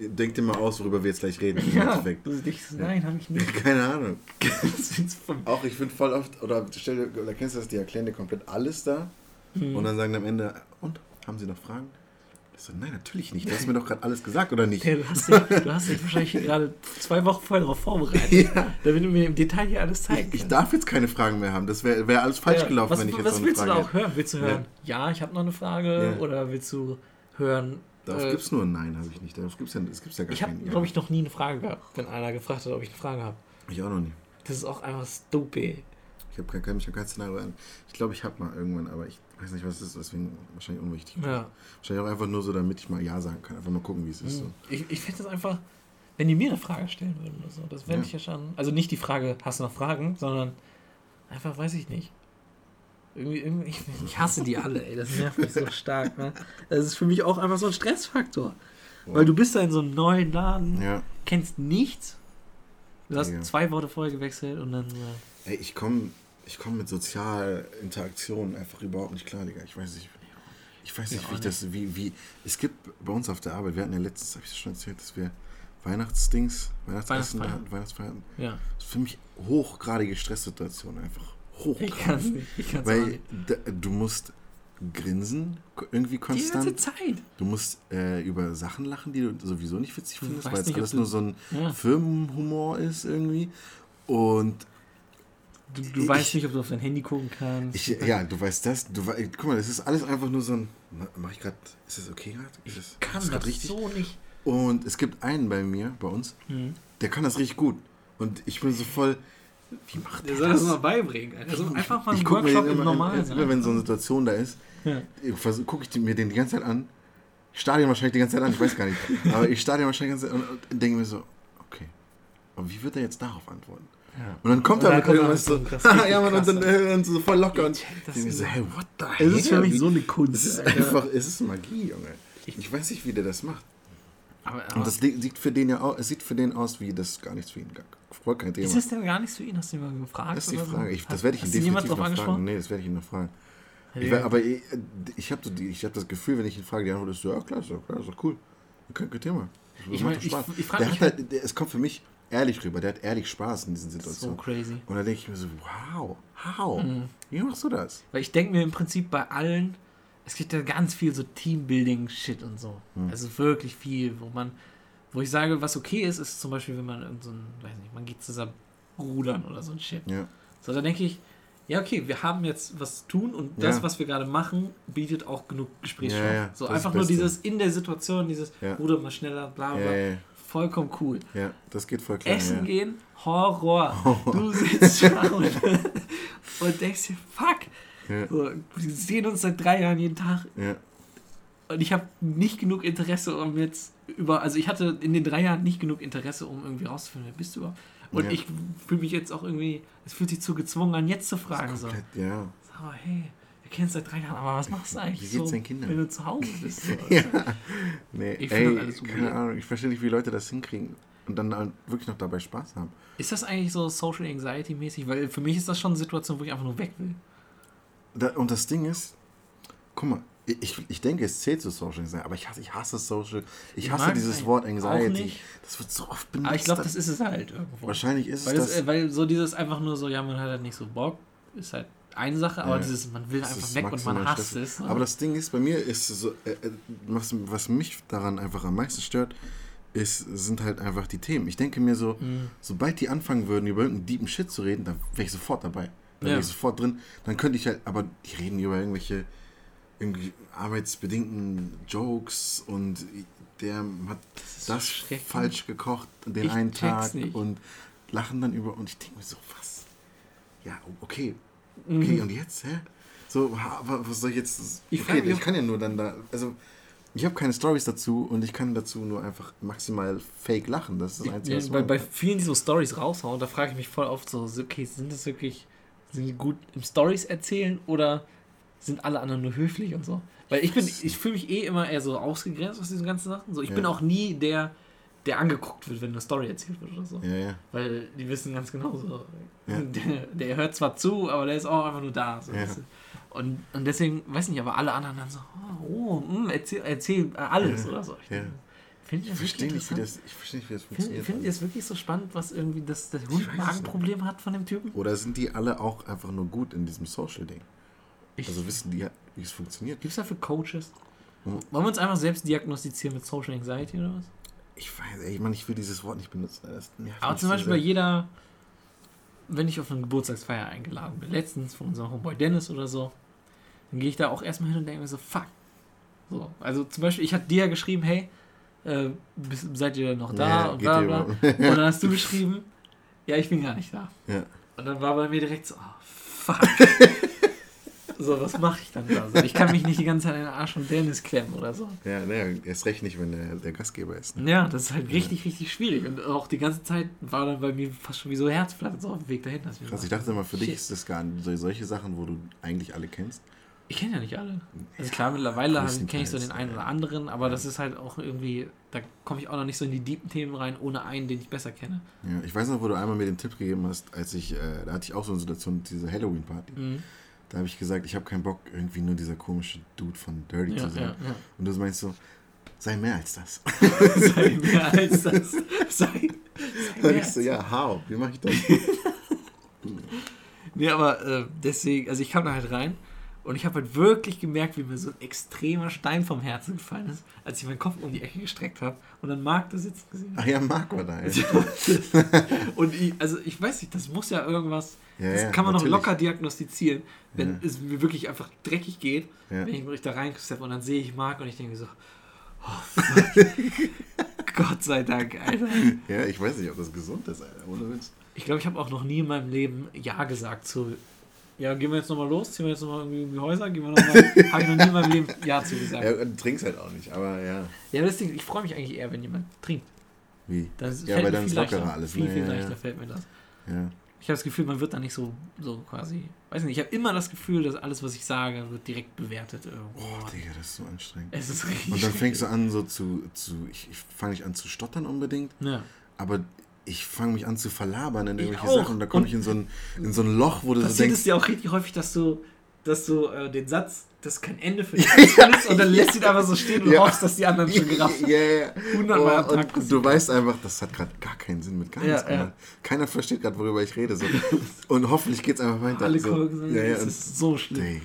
denk dir mal aus, worüber wir jetzt gleich reden. Im Ja, Endeffekt. nein, habe ich nicht. Keine Ahnung. Auch ich finde voll oft, oder stell dir, oder kennst du das, die erklären dir komplett alles da Hm. und dann sagen am Ende, und, haben sie noch Fragen? Ich so, nein, natürlich nicht. Du hast mir doch gerade alles gesagt, oder nicht? Ja, du, hast dich, du hast dich wahrscheinlich gerade zwei Wochen vorher darauf vorbereitet, Ja. damit du mir im Detail hier alles zeigen Ich, ich darf jetzt keine Fragen mehr haben. Das wäre wär alles falsch Ja, gelaufen, was, wenn ich jetzt Was willst du Frage da auch hätte. hören? Willst du hören, ja, ich habe noch eine Frage? Oder willst du hören, Darauf äh, gibt es nur ein Nein, habe ich nicht. Darauf gibt es ja, es gibt's ja gar ich habe, glaube ich, noch nie eine Frage gehabt, wenn einer gefragt hat, ob ich eine Frage habe. Ich auch noch nie. Das ist auch einfach stupid. Ich habe kein, ich hab kein Szenario an. Ich glaube, ich habe mal irgendwann, aber ich weiß nicht, was es ist, deswegen wahrscheinlich unwichtig. Ja. Wahrscheinlich auch einfach nur so, damit ich mal Ja sagen kann. Einfach mal gucken, wie es ist. So. Ich, ich finde das einfach, wenn die mir eine Frage stellen würden oder so, das wäre Ja. ich ja schon. Also nicht die Frage, hast du noch Fragen, sondern einfach, weiß ich nicht. Irgendwie, irgendwie ich, ich hasse die alle, ey. Das nervt mich so stark, ne? Das ist für mich auch einfach so ein Stressfaktor. Weil du bist da in so einem neuen Laden, Ja. kennst nichts. Du hast Ja. zwei Worte vorher gewechselt und dann. Äh, Ey, ich komme ich komm mit Sozialinteraktionen einfach überhaupt nicht klar, Digga. Ich weiß nicht. Ich weiß Ja, nicht, auch wie ich das, wie, wie. Es gibt bei uns auf der Arbeit, wir hatten ja letztens, habe ich das schon erzählt, dass wir Weihnachtsdings, Weihnachtsessen, Weihnachtsfeiern. hatten, Weihnachtsfeiern. ja. Das ist für mich hochgradige Stresssituation einfach. Ich kann es Hochgradig. nicht. Ich kann's Weil nicht. da, du musst grinsen, irgendwie Die ganze konstant. Zeit. Du musst äh, über Sachen lachen, die du sowieso nicht witzig Du findest, weil es alles nur so ein Ja. Firmenhumor ist irgendwie. Und Du, du Ich- weißt nicht, ob du auf dein Handy gucken kannst. ich, ja, du weißt das. Du, guck mal, es ist alles einfach nur so ein. Ma- Mach ich gerade. Ist das okay gerade? Ist das, kann das grad richtig? so nicht. Und es gibt einen bei mir, bei uns, Mhm. der kann das richtig gut. Und ich bin so voll. Wie macht Der der soll das das? mal beibringen. Also einfach mal ich einen gucke mir Workshop im immer, Normalen. immer, wenn so eine Situation da ist, ja. gucke ich mir den die ganze Zeit an. starre ihn wahrscheinlich die ganze Zeit an, ich weiß gar nicht. Aber ich starre ihn wahrscheinlich die ganze Zeit und, und denke mir so, okay, aber wie wird er jetzt darauf antworten? Ja. Und dann kommt Und er dann mit irgendwas er so, ja, Mann, und dann, und so voll locker. Und ich so, hey, what the hell? Es ist für mich so eine Kunst. Es ist einfach, es ist Magie, Junge. Ich weiß nicht, wie der das macht. Aber, aber Und das sieht für den ja aus, es sieht für den aus, wie das gar nichts für ihn gab. Voll kein Thema. ist das denn gar nichts für ihn? Hast du ihn mal gefragt? Das ist die? Frage. Ich, das werde ich ihn definitiv noch fragen. angesprochen? Nee, das werde ich ihn noch fragen. Ich, werd- aber ich, ich habe so hab das Gefühl, wenn ich ihn frage, die Antwort ist so, ja klar, ist doch, klar, ist doch cool. Kein, Thema. Das Ich macht mein, doch ich- ich frag der mich halt, der, es kommt für mich ehrlich rüber. Der hat ehrlich Spaß in diesen so Situationen. crazy. Und dann denke ich mir so, wow, how? Mhm. Wie machst du das? Weil ich denke mir im Prinzip bei allen, es gibt ja ganz viel so Teambuilding-Shit und so. Hm. Also wirklich viel, wo man, wo ich sage, was okay ist, ist zum Beispiel, wenn man irgend so ein, weiß nicht, man geht zusammen rudern oder so ein Shit. Ja, So, da denke ich, ja, okay, wir haben jetzt was zu tun und das, Ja. was wir gerade machen, bietet auch genug Gesprächsstoff. Ja, ja, so einfach nur dieses in der Situation, dieses Ja. Ruder mal schneller, bla bla, vollkommen cool. ja, das geht voll klar. Essen ja. gehen, Horror. Du sitzt da und, und denkst dir, fuck. Ja, So, wir sehen uns seit drei Jahren jeden Tag ja, und ich habe nicht genug Interesse, um jetzt über, also ich hatte in den drei Jahren nicht genug Interesse, um irgendwie rauszufinden, wer bist du überhaupt. Und Ja. ich fühle mich jetzt auch irgendwie, es fühlt sich zu gezwungen an, jetzt zu fragen. So, komplett, ja. so hey, wir kennen uns seit drei Jahren, aber was machst du eigentlich Wie so, wenn du zu Hause bist? Ja. Nee, Ich ey, find das alles keine. Ahnung, ich verstehe nicht, wie Leute das hinkriegen und dann halt wirklich noch dabei Spaß haben. Ist das eigentlich so Social Anxiety mäßig? Weil für mich ist das schon eine Situation, wo ich einfach nur weg will. Da, und das Ding ist, guck mal, ich, ich denke, es zählt zu Social Anxiety, aber ich hasse, ich hasse Social, ich Ich hasse dieses es Wort Anxiety. Das wird so oft benutzt. Aber ich glaube, das ist es halt irgendwo. Wahrscheinlich ist es Weil, das, das. äh, weil so dieses einfach nur so, ja, man hat halt nicht so Bock, ist halt eine Sache, aber Ja. dieses, man will Das einfach weg und man hasst stressig. es. ne? Aber das Ding ist, bei mir ist so, äh, äh, was, was mich daran einfach am meisten stört, ist, sind halt einfach die Themen. Ich denke mir so, Mhm. sobald die anfangen würden, über irgendeinen deepen Shit zu reden, dann wäre ich sofort dabei. Dann Ja. wäre ich sofort drin. Dann könnte ich halt, aber die reden über irgendwelche irgendwie arbeitsbedingten Jokes und der hat das schrecklich. falsch gekocht den Ich einen Tag nicht. und lachen dann über und ich denke mir so, was? Ja, okay. Okay, und jetzt, hä? So, was soll ich jetzt? Ich okay, ich kann ja nur dann da, also ich habe keine Stories dazu und ich kann dazu nur einfach maximal fake lachen. Das ist das Einzige, was bei, bei vielen, die so Stories raushauen, da frage ich mich voll oft so, so, okay, sind das wirklich, sind die gut im Stories erzählen oder sind alle anderen nur höflich und so? Weil ich bin, ich fühle mich eh immer eher so ausgegrenzt aus diesen ganzen Sachen. So, ich Ja. bin auch nie der, der angeguckt wird, wenn eine Story erzählt wird oder so. Ja, ja. Weil die wissen ganz genau so. Ja. Der, der hört zwar zu, aber der ist auch einfach nur da. So, und, und deswegen, weiß nicht, aber alle anderen dann so, oh, mm, erzähl, erzähl äh, alles oder so. Ich. Finde Ich das verstehe nicht, wie das, ich verstehe nicht, wie das funktioniert. Findet ihr es wirklich so spannend, was irgendwie das, das Hund weiß es Magenproblem hat von dem Typen? Oder sind die alle auch einfach nur gut in diesem Social-Ding? Ich, Also wissen die, wie es funktioniert? Gibt es dafür Coaches? Hm. Wollen wir uns einfach selbst diagnostizieren mit Social Anxiety oder was? Ich weiß, ich meine, ich will dieses Wort nicht benutzen. Aber zum Beispiel bei jeder, wenn ich auf eine Geburtstagsfeier eingeladen bin, letztens von unserem Homeboy Dennis oder so, dann gehe ich da auch erstmal hin und denke mir so, fuck. So, also zum Beispiel, ich hatte dir ja geschrieben, hey, äh, bist, seid ihr noch da Ja, und bla bla. Und dann hast du geschrieben, ja, ich bin gar nicht da. Ja. Und dann war bei mir direkt so, oh, fuck. so, was mache ich dann da? So, ich kann mich nicht die ganze Zeit in den Arsch von Dennis klemmen oder so. Ja, naja, erst recht nicht, wenn der, der Gastgeber ist. Ne? Ja, das ist halt richtig, richtig schwierig. Und auch die ganze Zeit war dann bei mir fast schon wie so Herzplatten so auf dem Weg dahin. Dass Krass, ich dachte immer, für dich Shit. ist das gar nicht so, solche Sachen, wo du eigentlich alle kennst. Ich kenne ja nicht alle. Also klar, mittlerweile kenne ich so den einen ja. oder anderen, aber das ist halt auch irgendwie, da komme ich auch noch nicht so in die deepen Themen rein, ohne einen, den ich besser kenne. Ja, ich weiß noch, wo du einmal mir den Tipp gegeben hast, als ich, äh, da hatte ich auch so eine Situation, diese Halloween-Party. Mhm. Da habe ich gesagt, ich habe keinen Bock, irgendwie nur dieser komische Dude von Dirty Ja, zu sein. ja, ja. Und du meinst so, sei mehr als das. Sei mehr als das. Sei, sei ich so, ja, how? Wie mache ich das? Nee, aber äh, deswegen, also ich kam da halt rein und ich habe halt wirklich gemerkt, wie mir so ein extremer Stein vom Herzen gefallen ist, als ich meinen Kopf um die Ecke gestreckt habe und dann Marc da sitzen gesehen Ach ja, Marc war da. Ja, und ich, also ich weiß nicht, das muss ja irgendwas, ja, das ja, kann man natürlich. noch locker diagnostizieren, wenn Ja. es mir wirklich einfach dreckig geht, Ja. wenn ich mich da reinsteppe und dann sehe ich Marc und ich denke mir so, oh Gott sei Dank, Alter. ja, ich weiß nicht, ob das gesund ist, Alter. Ohne Witz. Ich glaube, ich habe auch noch nie in meinem Leben Ja gesagt zu ja, gehen wir jetzt nochmal los? Ziehen wir jetzt nochmal irgendwie um die Häuser? Gehen wir noch mal, habe ich noch nie in meinem Leben Ja zugesagt. Ja, und trinkst halt auch nicht, aber ja. Ja, das Ding, ich freue mich eigentlich eher, wenn jemand trinkt. Wie? Das Ja, weil dann ist lockerer alles, Viel, ne? viel Ja, leichter ja. fällt mir das. Ja. Ich habe das Gefühl, man wird da nicht so, so quasi. Weiß nicht, ich habe immer das Gefühl, dass alles, was ich sage, wird direkt bewertet irgendwo. Oh, Digga, das ist so anstrengend. es ist richtig. Und dann fängst du an, so zu. zu ich ich fange nicht an zu stottern unbedingt, Ja. aber ich fange mich an zu verlabern in irgendwelche. Sachen und da komme ich in so, ein, in so ein Loch, wo du so Passiert denkst. es dir auch richtig häufig, dass du, dass du äh, den Satz, das ist kein Ende für den Satz findest und dann lässt du ihn einfach so stehen und Ja. hoffst, dass die anderen schon gerafft Ja, ja. Hundertmal Oh, und passiert. du weißt einfach, das hat gerade gar keinen Sinn mit gar Ja, nichts ja. gemacht. Keiner versteht gerade, worüber ich rede. So. Und hoffentlich geht's einfach weiter. Alle so. so, ja, ja, das ist so schlimm.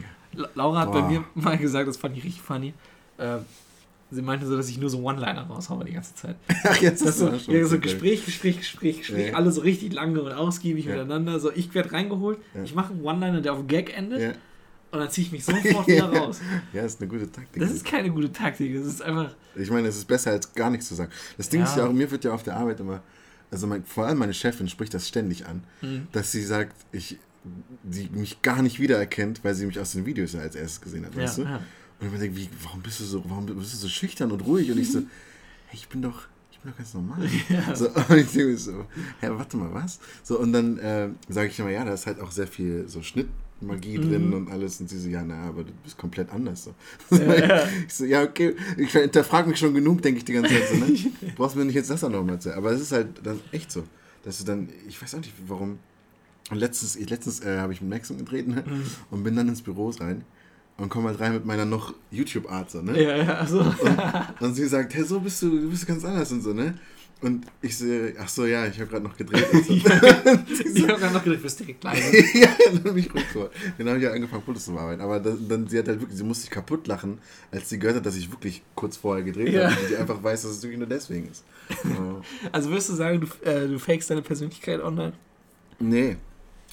Laura hat bei Boah. mir mal gesagt, das fand ich richtig funny. Äh, sie meinte so, dass ich nur so One-Liner raushaue die ganze Zeit. Ach, jetzt Das ist so, es schon ja, so. Gespräch, Gespräch, Gespräch, Gespräch, Ja. alle so richtig lange und ausgiebig Ja. miteinander. So, ich werde reingeholt, Ja. ich mache einen One-Liner, der auf Gag endet Ja. Und dann ziehe ich mich sofort wieder raus. ja, ist eine gute Taktik. Das ist keine gute Taktik, das ist einfach. Ich meine, es ist besser als gar nichts zu sagen. Das Ding Ja. ist ja auch, mir wird ja auf der Arbeit immer, also mein, vor allem meine Chefin spricht das ständig an, Hm. dass sie sagt, ich, sie mich gar nicht wiedererkennt, weil sie mich aus den Videos ja als erstes gesehen hat, Ja, weißt du? ja. Und ich mir denke, wie, warum bist du so, warum bist du so schüchtern und ruhig? Und ich so, hey, ich bin doch, ich bin doch ganz normal. Ja. So, und ich denke so, hä, warte mal, was? So, und dann äh, sage ich immer, ja, da ist halt auch sehr viel so Schnittmagie Mhm. drin und alles. Und sie so, ja, na, aber du bist komplett anders. So. Ja, ja. Ich so, ja, okay, ich hinterfrage mich schon genug, denke ich die ganze Zeit so, ne? Du brauchst mir nicht jetzt das auch nochmal erzählen. Aber es ist halt dann echt so, dass du dann, ich weiß auch nicht, warum. Und letztens, letztens äh, habe ich mit Maxim gedreht ne? Mhm. und bin dann ins Büro rein und komme halt rein mit meiner noch YouTube-Art so, ne? Ja, ja, also. Und sie sagt, hey, so bist du, du bist ganz anders und so, ne? Und ich so, ach so, ja, ich habe gerade noch gedreht. Und so. ich habe gerade noch gedacht, du bist direkt leise. ja, dann bin ich ruhig geworden. Dann habe ich ja angefangen, Fotos zu bearbeiten. Aber das, dann, sie hat halt wirklich, sie musste sich kaputt lachen, als sie gehört hat, dass ich wirklich kurz vorher gedreht Ja. habe. Und sie einfach weiß, dass es wirklich nur deswegen ist. Also würdest du sagen, du, äh, du fakest deine Persönlichkeit online? nee,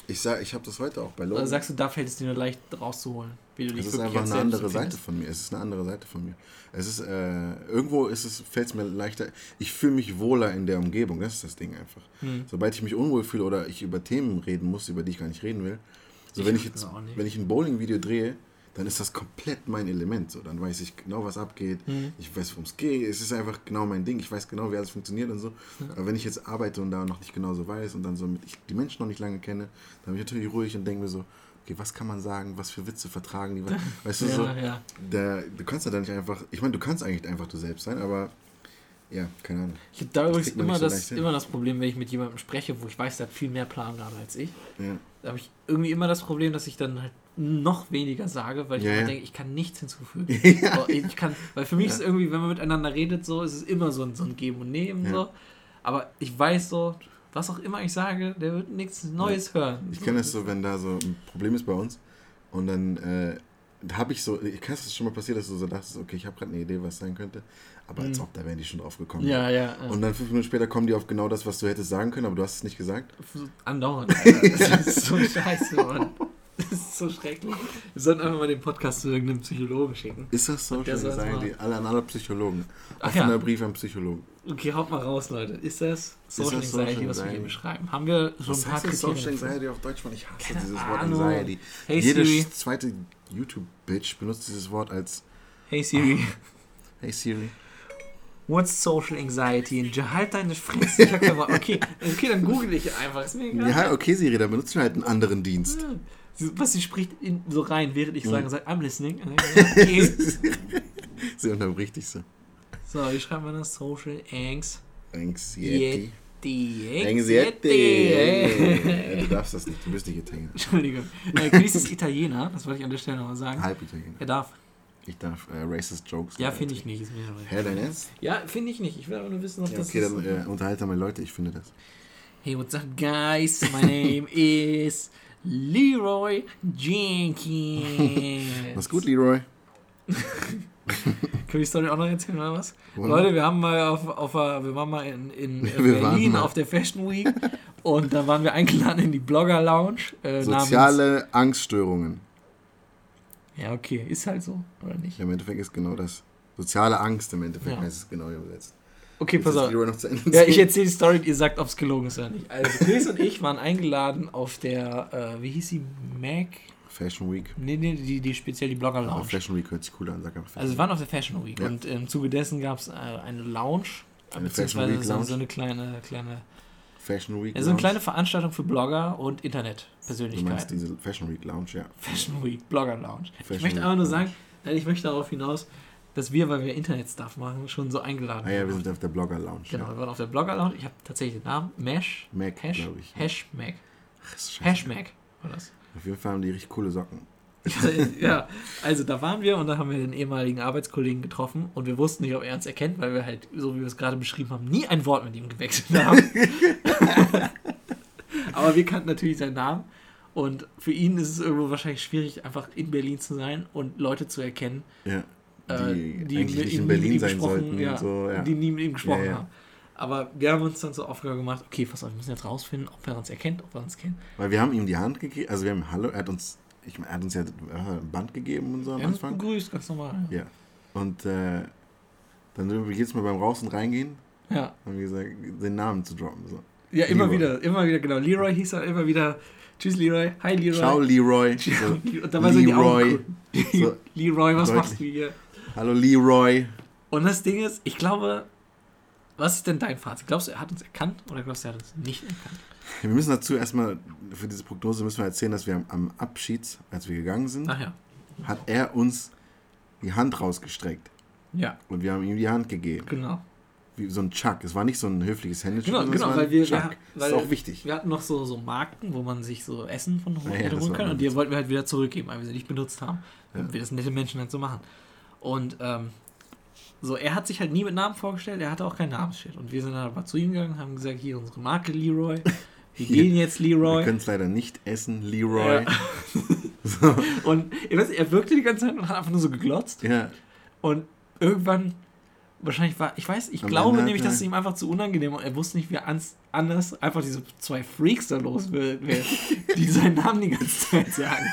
ich sag, ich habe das heute auch bei Oder Logan. sagst du, da fällt es dir nur leicht rauszuholen? Wie du dich Es ist einfach eine andere Seite von mir. Es ist eine andere Seite von mir. Es ist, äh, irgendwo ist es, fällt es mir leichter. Ich fühle mich wohler in der Umgebung. Das ist das Ding einfach. Hm. Sobald ich mich unwohl fühle oder ich über Themen reden muss, über die ich gar nicht reden will. So, Ich wenn ich jetzt, das wenn ich ein Bowling-Video drehe, dann ist das komplett mein Element. So, dann weiß ich genau, was abgeht. Hm. Ich weiß, worum es geht. Es ist einfach genau mein Ding. Ich weiß genau, wie alles funktioniert und so. Aber wenn ich jetzt arbeite und da noch nicht genau so weiß und dann so mit ich die Menschen noch nicht lange kenne, dann bin ich natürlich ruhig und denke mir so, okay, was kann man sagen, was für Witze vertragen die? Weißt du, so, Ja, ja. der, du kannst ja da nicht einfach, ich meine, du kannst eigentlich einfach du selbst sein, aber ja, keine Ahnung. Ich habe da übrigens immer so das, immer das Problem, wenn ich mit jemandem spreche, wo ich weiß, der hat viel mehr Plan gerade als ich. Ja. Da habe ich irgendwie immer das Problem, dass ich dann halt noch weniger sage, weil ich Ja, immer ja. denke, ich kann nichts hinzufügen. ja. Ich kann, weil für mich ist es irgendwie, wenn man miteinander redet, so ist es immer so ein, so ein Geben und Nehmen. So. Aber ich weiß so, was auch immer ich sage, der wird nichts Neues hören. Ich kenne es so, wenn da so ein Problem ist bei uns und dann äh, habe ich so, ich kann es schon mal passiert, dass du so dachtest, okay, ich habe gerade eine Idee, was sein könnte, aber als Mhm. ob, da wären die schon drauf gekommen. Ja, ja. ja. Und dann fünf Minuten später kommen die auf genau das, was du hättest sagen können, aber du hast es nicht gesagt. Andauernd. Alter. Das ist so scheiße, Mann. Das ist so schrecklich. Wir sollten einfach mal den Podcast zu irgendeinem Psychologen schicken. Ist das so? Machen. die alle an alle Psychologen. Ach Offener ja. Brief an Psychologen. Okay, haut mal raus, Leute. Ist das Social das Social Anxiety, was wir hier Anxiety? beschreiben? Haben wir schon Was ein paar heißt das Social? Anxiety auf Deutsch? Mann, ich hasse Keine dieses Wort Ahnung. Anxiety. Hey Jede Siri. zweite YouTube-Bitch benutzt dieses Wort als Hey Siri. Hey Siri. What's Social Anxiety? Und halt deine Fresse. Ich hab gesagt, okay, okay, dann google ich einfach. Ist mir egal. Ja, okay, Siri, da benutzt du halt einen anderen Dienst. Was sie spricht in, so rein, während ich Mhm. sage, sag, I'm listening. Okay. Sie unterbricht dich so. so, wie schreiben wir das? Social Anxiety. Anxiety. Die Anxiety. Ja, Du darfst das nicht, du bist nicht Italiener. Entschuldigung. Äh, Chris ist Italiener, das wollte ich an der Stelle nochmal sagen. Halb Italiener. Er darf. Ich darf äh, racist Jokes. Ja, finde ich nicht. Ist mir Hä, dein Ernst? Ja, finde ich nicht. Ich will aber nur wissen, ob Ja, das okay, ist. dann äh, unterhalte mal Leute, ich finde das. Hey, what's up, guys? My name is Leroy Jenkins. Mach's gut, Leroy. Können wir die Story auch noch erzählen, oder was? Wollen Leute, wir haben mal auf, auf wir waren mal in, in Wir Berlin auf der Fashion Week und da waren wir eingeladen in die Blogger Lounge. Äh, Soziale Angststörungen. ja, okay, ist halt so, oder nicht? Ja, im Endeffekt ist genau das. Soziale Angst im Endeffekt Ja. heißt es genau übersetzt. Okay, Jetzt pass auf. Leroy noch zu Ende Ja, ich erzähle die Story und ihr sagt, ob es gelogen ist oder nicht. Also, Chris und ich waren eingeladen auf der, äh, wie hieß sie, Mac? Fashion Week. Nee, nee, die, die speziell die Blogger Aber Lounge. Fashion Week hört sich cool an, sag einfach Also, wir waren auf der Fashion Week Ja. und im Zuge dessen gab es äh, eine Lounge, Eine beziehungsweise Fashion Week so, Lounge? so eine kleine, kleine, Fashion Week ja, so eine kleine Veranstaltung für Blogger und Du meinst Internetpersönlichkeiten. diese Fashion Week Lounge, ja. Fashion Week, Blogger Lounge. ich Fashion möchte Week aber nur sagen, nein, ich möchte darauf hinaus, dass wir, weil wir Internet-Stuff machen, schon so eingeladen Ah ja, wir sind auf der Blogger Lounge. Genau, Ja. wir waren auf der Blogger Lounge. Ich habe tatsächlich den Namen. Mesh. Mac, Hash. glaube ich. Hash Mac. Ach. Hash Mac war das. Auf jeden Fall haben die richtig coole Socken. ja, also da waren wir und da haben wir den ehemaligen Arbeitskollegen getroffen und wir wussten nicht, ob er uns erkennt, weil wir halt, so wie wir es gerade beschrieben haben, nie ein Wort mit ihm gewechselt haben. Aber wir kannten natürlich seinen Namen und für ihn ist es irgendwo wahrscheinlich schwierig, einfach in Berlin zu sein und Leute zu erkennen, Ja. Äh, Die, die, eigentlich nicht in Berlin sein sollten. ja, und so, ja. die nie mit ihm gesprochen Ja, haben. Aber wir haben uns dann zur Aufgabe gemacht, okay, pass auf, wir müssen jetzt rausfinden, ob er uns erkennt, ob er uns kennt. Weil wir haben ihm die Hand gegeben, also wir haben Hallo, er hat uns, ich meine, er hat uns ja ein Band gegeben und so am uns Anfang. begrüßt, ganz normal. Ja. Und äh, dann sind wir jedes Mal beim Raus- und Reingehen, Ja, haben wir gesagt, den Namen zu droppen. So. Ja immer Leroy. wieder, immer wieder, genau. Leroy hieß er immer wieder, tschüss Leroy, hi Leroy. Ciao, Leroy. Ciao, So, Leroy. Dabei so in die Leroy. So Leroy, was deutlich. machst du hier? Hallo, Leroy. Und das Ding ist, ich glaube, was ist denn dein Fazit? Glaubst du, er hat uns erkannt oder glaubst du, er hat uns nicht erkannt? Wir müssen dazu erstmal, für diese Prognose müssen wir erzählen, dass wir am, Abschied, als wir gegangen sind, ja. hat er uns die Hand rausgestreckt. Ja, Und wir haben ihm die Hand gegeben. genau. Wie so ein Chuck. Es war nicht so ein höfliches Händedruck, Genau, genau, weil wir- Chuck. wir- weil- ist auch wichtig. Wir hatten noch so, so Marken, wo man sich so Essen von hoch Ja, holen können und die wollten wir halt wieder zurückgeben, weil wir sie nicht benutzt haben. Ja. Und wir das nette Menschen halt so machen. Und ähm, so, er hat sich halt nie mit Namen vorgestellt, er hatte auch kein Namensschild. Und wir sind dann aber zu ihm gegangen, haben gesagt, hier unsere Marke Leroy, wir gehen jetzt Wir Leroy. können es leider nicht essen, Leroy. Ja. Und ihr wisst, er wirkte die ganze Zeit und hat einfach nur so geglotzt. Ja, Und irgendwann, wahrscheinlich war, ich weiß, ich Am glaube Ende hat nämlich, er- dass es ihm einfach zu unangenehm war. Er wusste nicht, wie anders einfach diese zwei Freaks da los wer- die seinen Namen die ganze Zeit sagen.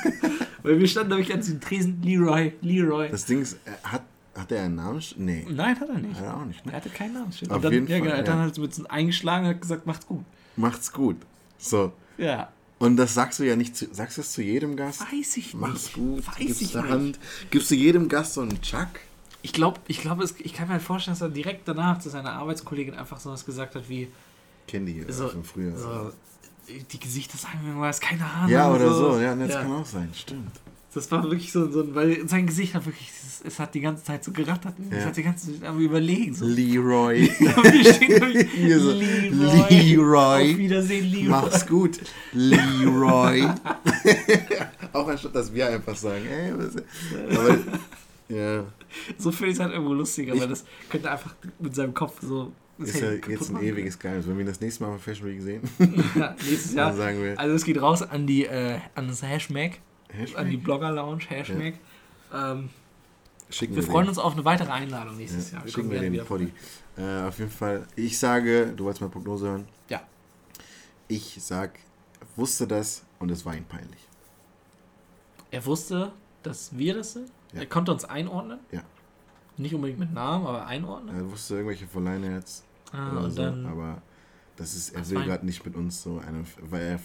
Weil wir standen nämlich an diesem Tresen, Leroy, Leroy. das Ding ist, er hat, hat er einen Namen? Nee, Nein, hat er nicht. hat er auch nicht. Er Ne? hatte keinen Namensschild. Auf dann, jeden ja, Fall, genau, er hat ja. dann halt mit so eingeschlagen und hat gesagt, macht's gut. Macht's gut. So. Ja. Und das sagst du ja nicht zu, sagst du es zu jedem Gast? Weiß ich nicht. Mach's gut, Weiß gibst ich nicht. Hand. Gibst du jedem Gast so einen Chuck? Ich glaube, ich, glaub, es- ich kann mir halt vorstellen, dass er direkt danach zu seiner Arbeitskollegin einfach so was gesagt hat wie, die So- von früher. so, die Gesichter sagen mir was, keine Ahnung. ja, oder so. Ja, das Ja. kann auch sein. Stimmt. Das war wirklich so, so ein, weil sein Gesicht hat wirklich, es, es hat die ganze Zeit so gerattert. Es Ja. hat die ganze Zeit am überlegen. So. Leroy. Hier so, Leroy. Auf Leroy. Wiedersehen, Leroy. Mach's gut. Leroy. auch anstatt, dass wir einfach sagen, ey, was Aber, ja, So finde ich es halt irgendwo lustiger, Ich- weil das könnte einfach mit seinem Kopf so. das ist ja jetzt ein machen. ewiges Geheimnis. Wenn wir das nächste Mal auf Fashion Week sehen, Ja, nächstes dann Jahr. sagen wir, Also es geht raus an die äh, an das Hashmag, an die Blogger Lounge, Hashmag. Ähm, schicken wir wir freuen uns auf eine weitere Einladung nächstes Ja, Jahr. schicken kommen wir den Poddy. Äh, auf jeden Fall, ich sage, du wolltest mal Prognose hören? Ja. Ich sag, wusste das und es war ihm peinlich. Er wusste, dass wir das sind. Ja. Er konnte uns einordnen. Ja. Nicht unbedingt mit Namen, aber einordnen. Er wusste irgendwelche von Leineherz ah, oder so, dann. aber das ist, er will gerade nicht mit uns so eine, weil er ja.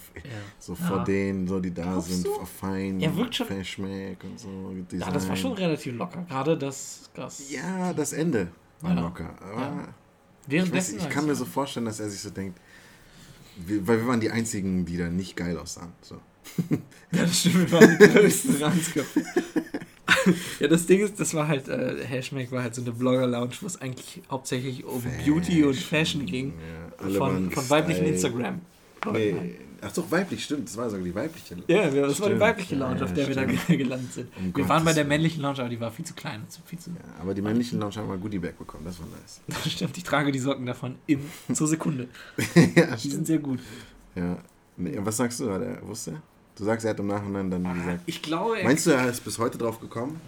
so Ja. vor denen, so die da Glaubst sind, du? fein, Er wirkt schon- Verschmack und so. ja, das war Design. schon relativ locker. Gerade das. das Ja, das Ende war Ja. locker. Aber ich, weiß, ich kann mir so vorstellen, dass er sich so denkt, weil wir waren die einzigen, die da nicht geil aussahen. So. Ja, das stimmt, wir waren die größten Ranzköpfe. ja, das Ding ist, das war halt, äh, Hashmag war halt so eine Blogger-Lounge, wo es eigentlich hauptsächlich um Beauty und Fashion ging. Ja, Von, von weiblichen. Instagram. Nee, ach doch, weiblich, stimmt. Das war sogar die weibliche. Ja, wir- das war die Stimmt, weibliche ja, Lounge, ja, auf der wir da stimmt. ge- gelandet sind. Um wir waren bei Gottes der männlichen Lounge, aber die war viel zu klein. und Viel zu, Ja, aber die männlichen Lounge haben mal Goodie Bag bekommen, das war nice. das stimmt, ich trage die Socken davon in, zur Sekunde. ja, Die sind sehr gut. ja. Was sagst du, er, wusste? Du sagst, er hat im Nachhinein dann gesagt. Ich glaube, er Meinst du, er ist bis heute drauf gekommen?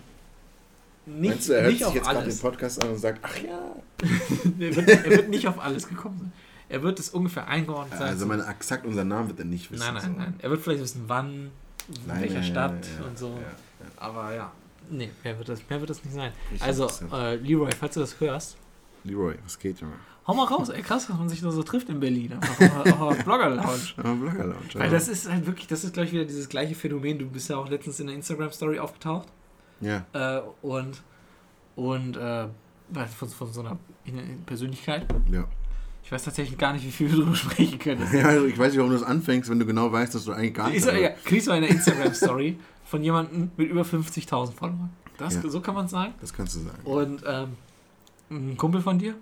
nicht, Meinst du, er hört nicht sich jetzt gerade den. Podcast an und sagt, ach ja. er, wird, er wird nicht auf alles gekommen sein. Er wird es ungefähr eingeordnet sein. Also, meine, exakt unseren Namen wird er nicht wissen. nein, nein, so. nein. Er wird vielleicht wissen, wann, in Nein, welcher nein, Stadt ja, und so. ja, ja. Aber ja, nee, mehr wird das, mehr wird das nicht sein. Ich Also, äh, Leroy, falls du das hörst, Leroy, was geht, Junge? Hau mal raus, ey, krass, dass man sich da so trifft in Berlin. Einfach auf Blogger Lounge. Ja, Blogger Lounge. Weil das ist halt wirklich, das ist, glaube ich, wieder dieses gleiche Phänomen. Du bist ja auch letztens in der Instagram-Story aufgetaucht. Ja. Äh, und und äh, von, von so einer Persönlichkeit. Ja. Ich weiß tatsächlich gar nicht, wie viel wir darüber sprechen können. Ja, also ich weiß nicht, warum du das anfängst, wenn du genau weißt, dass du eigentlich gar nicht. Ist, ja, kriegst du eine Instagram-Story von jemandem mit über 50.000 Followern. Das, Ja. So kann man es sagen. Das kannst du sagen. Und ähm, ein Kumpel von dir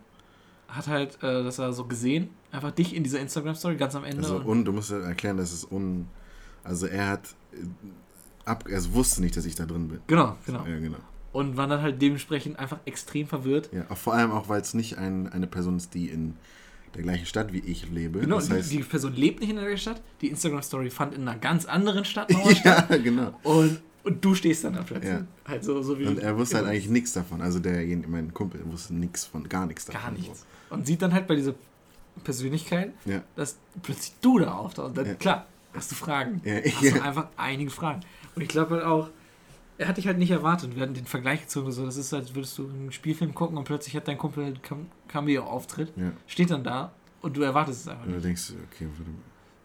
hat halt äh, das er so gesehen, einfach dich in dieser Instagram-Story ganz am Ende. Also, und, du musst ja erklären, dass es un. Also, er hat. äh, Ab, er wusste nicht, dass ich da drin bin. genau, genau. Ja, genau. Und war dann halt dementsprechend einfach extrem verwirrt. Ja, vor allem auch, weil es nicht ein, eine Person ist, die in der gleichen Stadt wie ich lebe. Genau, das heißt, die, die Person lebt nicht in der Stadt. Die Instagram-Story fand in einer ganz anderen Stadt ja, genau. Und, und du stehst dann da plötzlich. Ja. Halt so, so wie Und er wusste halt eigentlich nichts davon. Also der, mein Kumpel wusste nichts von, gar nichts davon. gar nichts. Und sieht dann halt bei dieser Persönlichkeit, So. Ja, dass plötzlich du da auftauchst. Und dann, Ja. klar, hast du Fragen. ja, Hast du einfach einige Fragen. Und ich glaube halt auch, er hat dich halt nicht erwartet. Wir hatten den Vergleich gezogen, so, das ist, als würdest du einen Spielfilm gucken und plötzlich hat dein Kumpel einen Cam- Cameo-Auftritt, steht dann da und du erwartest es einfach Und du nicht. denkst, okay, warte mal,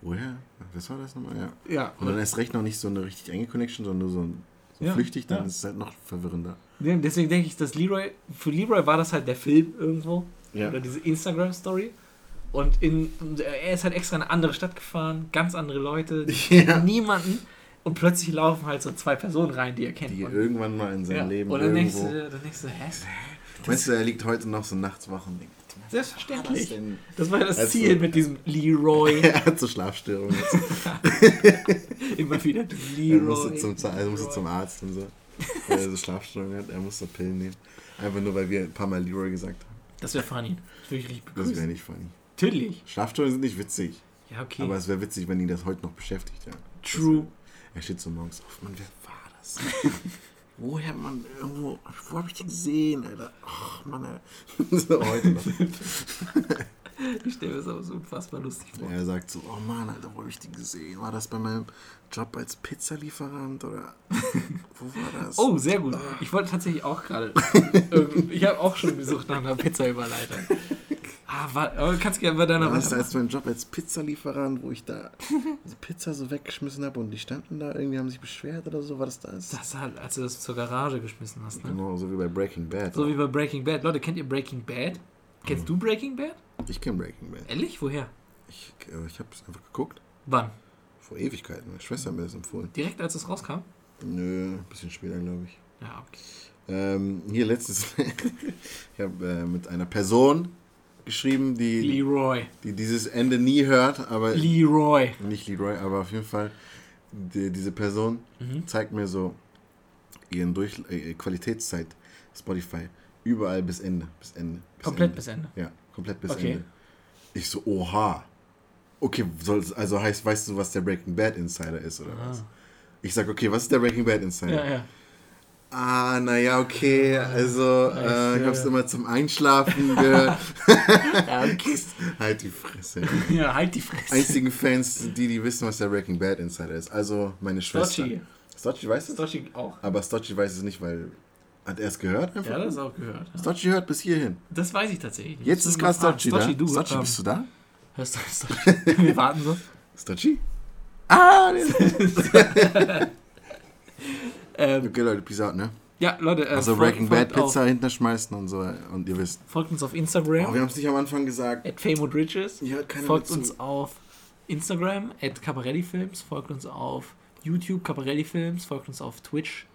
woher? Was war das nochmal? Ja. Ja, Und dann erst recht noch nicht so eine richtig enge Connection, sondern nur so, ein, so Ja, flüchtig, dann ja. ist es halt noch verwirrender. Deswegen denke ich, dass Leroy, für Leroy war das halt der Film irgendwo. Ja. Oder diese Instagram-Story. Und, in, er ist halt extra in eine andere Stadt gefahren, ganz andere Leute, niemanden. Und plötzlich laufen halt so zwei Personen rein, die er kennt. Die Und- irgendwann mal in seinem. Leben und dann denkst, irgendwo... du, dann denkst du, hä? Meinst du, er liegt heute noch so nachts wach und denkt, Selbstverständlich. denn? Das war ja das Also- Ziel mit diesem Leroy. Er hat so Schlafstörungen. Immer wieder Er Leroy. musste zum, er musste zum Arzt und so. Weil er so Schlafstörungen hat. Er musste Pillen nehmen. Einfach nur, weil wir ein paar Mal Leroy gesagt haben. Das wäre funny. Das würde ich richtig Das wäre begrüßen. nicht funny. Natürlich. Schlafstörungen sind nicht witzig. Ja, okay. Aber es wäre witzig, wenn ihn das heute noch beschäftigt. Ja. True. Er steht so morgens auf. Mann, wer war das? Woher, Mann? Irgendwo. Wo habe ich den gesehen, Alter? Ach, Mann, ey. so heute noch. Ich stelle mir das aber so unfassbar lustig vor. Er sagt so, oh Mann, Alter, wo habe ich die gesehen? War das bei meinem Job als Pizzalieferant oder wo war das? Oh, sehr gut. Ich wollte tatsächlich auch gerade. ähm, ich habe auch schon gesucht nach einer Pizza-Überleitung. Ah, war, kannst gerne bei deiner das als mein Job als Pizzalieferant, wo ich da die Pizza so weggeschmissen habe und die standen da, irgendwie haben sich beschwert oder so, war das das? Das halt, als du das zur Garage geschmissen hast, ne? Genau, so wie bei Breaking Bad. So wie bei Breaking Bad. Leute, kennt ihr Breaking Bad? Kennst du Breaking Bad? ich kenne Breaking Bad. Ehrlich? Woher? Ich, äh, ich habe es einfach geguckt. Wann? Vor Ewigkeiten. Meine Schwester hat mir das empfohlen. Direkt als es rauskam? Nö, ein bisschen später, glaube ich. Ja, okay. Ähm, hier letztes, ich habe äh, mit einer Person geschrieben, die, Leroy. die dieses Ende nie hört, aber Leroy. nicht Leroy, aber auf jeden Fall die, diese Person Mhm. zeigt mir so ihren Durch äh, Qualitätszeit Spotify überall bis Ende, bis Ende. Bis Komplett Ende. bis Ende. Ja, komplett bis Okay. Ende. Ich so, oha. Okay, soll, also heißt, weißt du, was der Breaking Bad Insider ist oder was? Ich sag, okay, was ist der Breaking Bad Insider? Ja, ja. Ah, naja, okay, also äh, ich hab's ja. immer zum Einschlafen gehört. Ja, okay. halt die Fresse. ja halt die Fresse. Einzigen Fans die, die wissen, was der Breaking Bad Insider ist. Also meine Schwester. Stotchi. Stotchi weiß es? Stotchi auch. Aber Stotchi weiß es nicht, weil. Hat er es gehört einfach? Ja, das auch gehört. Ja. Stotchi hört bis hierhin. Das weiß ich tatsächlich nicht. Jetzt ist gerade. Stotchi da. Stotchi, du. Stotchi, ähm, bist du da? Hörst du Stotchi? Wir warten so. Stotchi? Ah, Ähm, Okay, Leute, peace out, ne? ja, Leute. Äh, Also Breaking Bad folgt auf- Pizza hinterschmeißen und so. Und ihr wisst. Folgt uns auf Oh, wir Instagram. haben es nicht am Anfang gesagt. at Fame und Riches. Hört keiner Folgt uns auf Instagram, at Caparelli Films. Folgt uns auf YouTube, Caparelli Films. Folgt uns auf Twitch,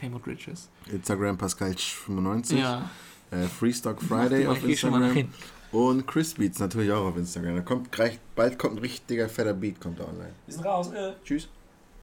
Fame und Riches. Instagram Pascal95. Ja. Äh, Freestock Friday auf Instagram. hinten. Und Chris Beats natürlich auch auf Instagram. Da kommt gleich, bald kommt ein richtiger fetter Beat kommt da online. Wir sind raus. Äh. Tschüss.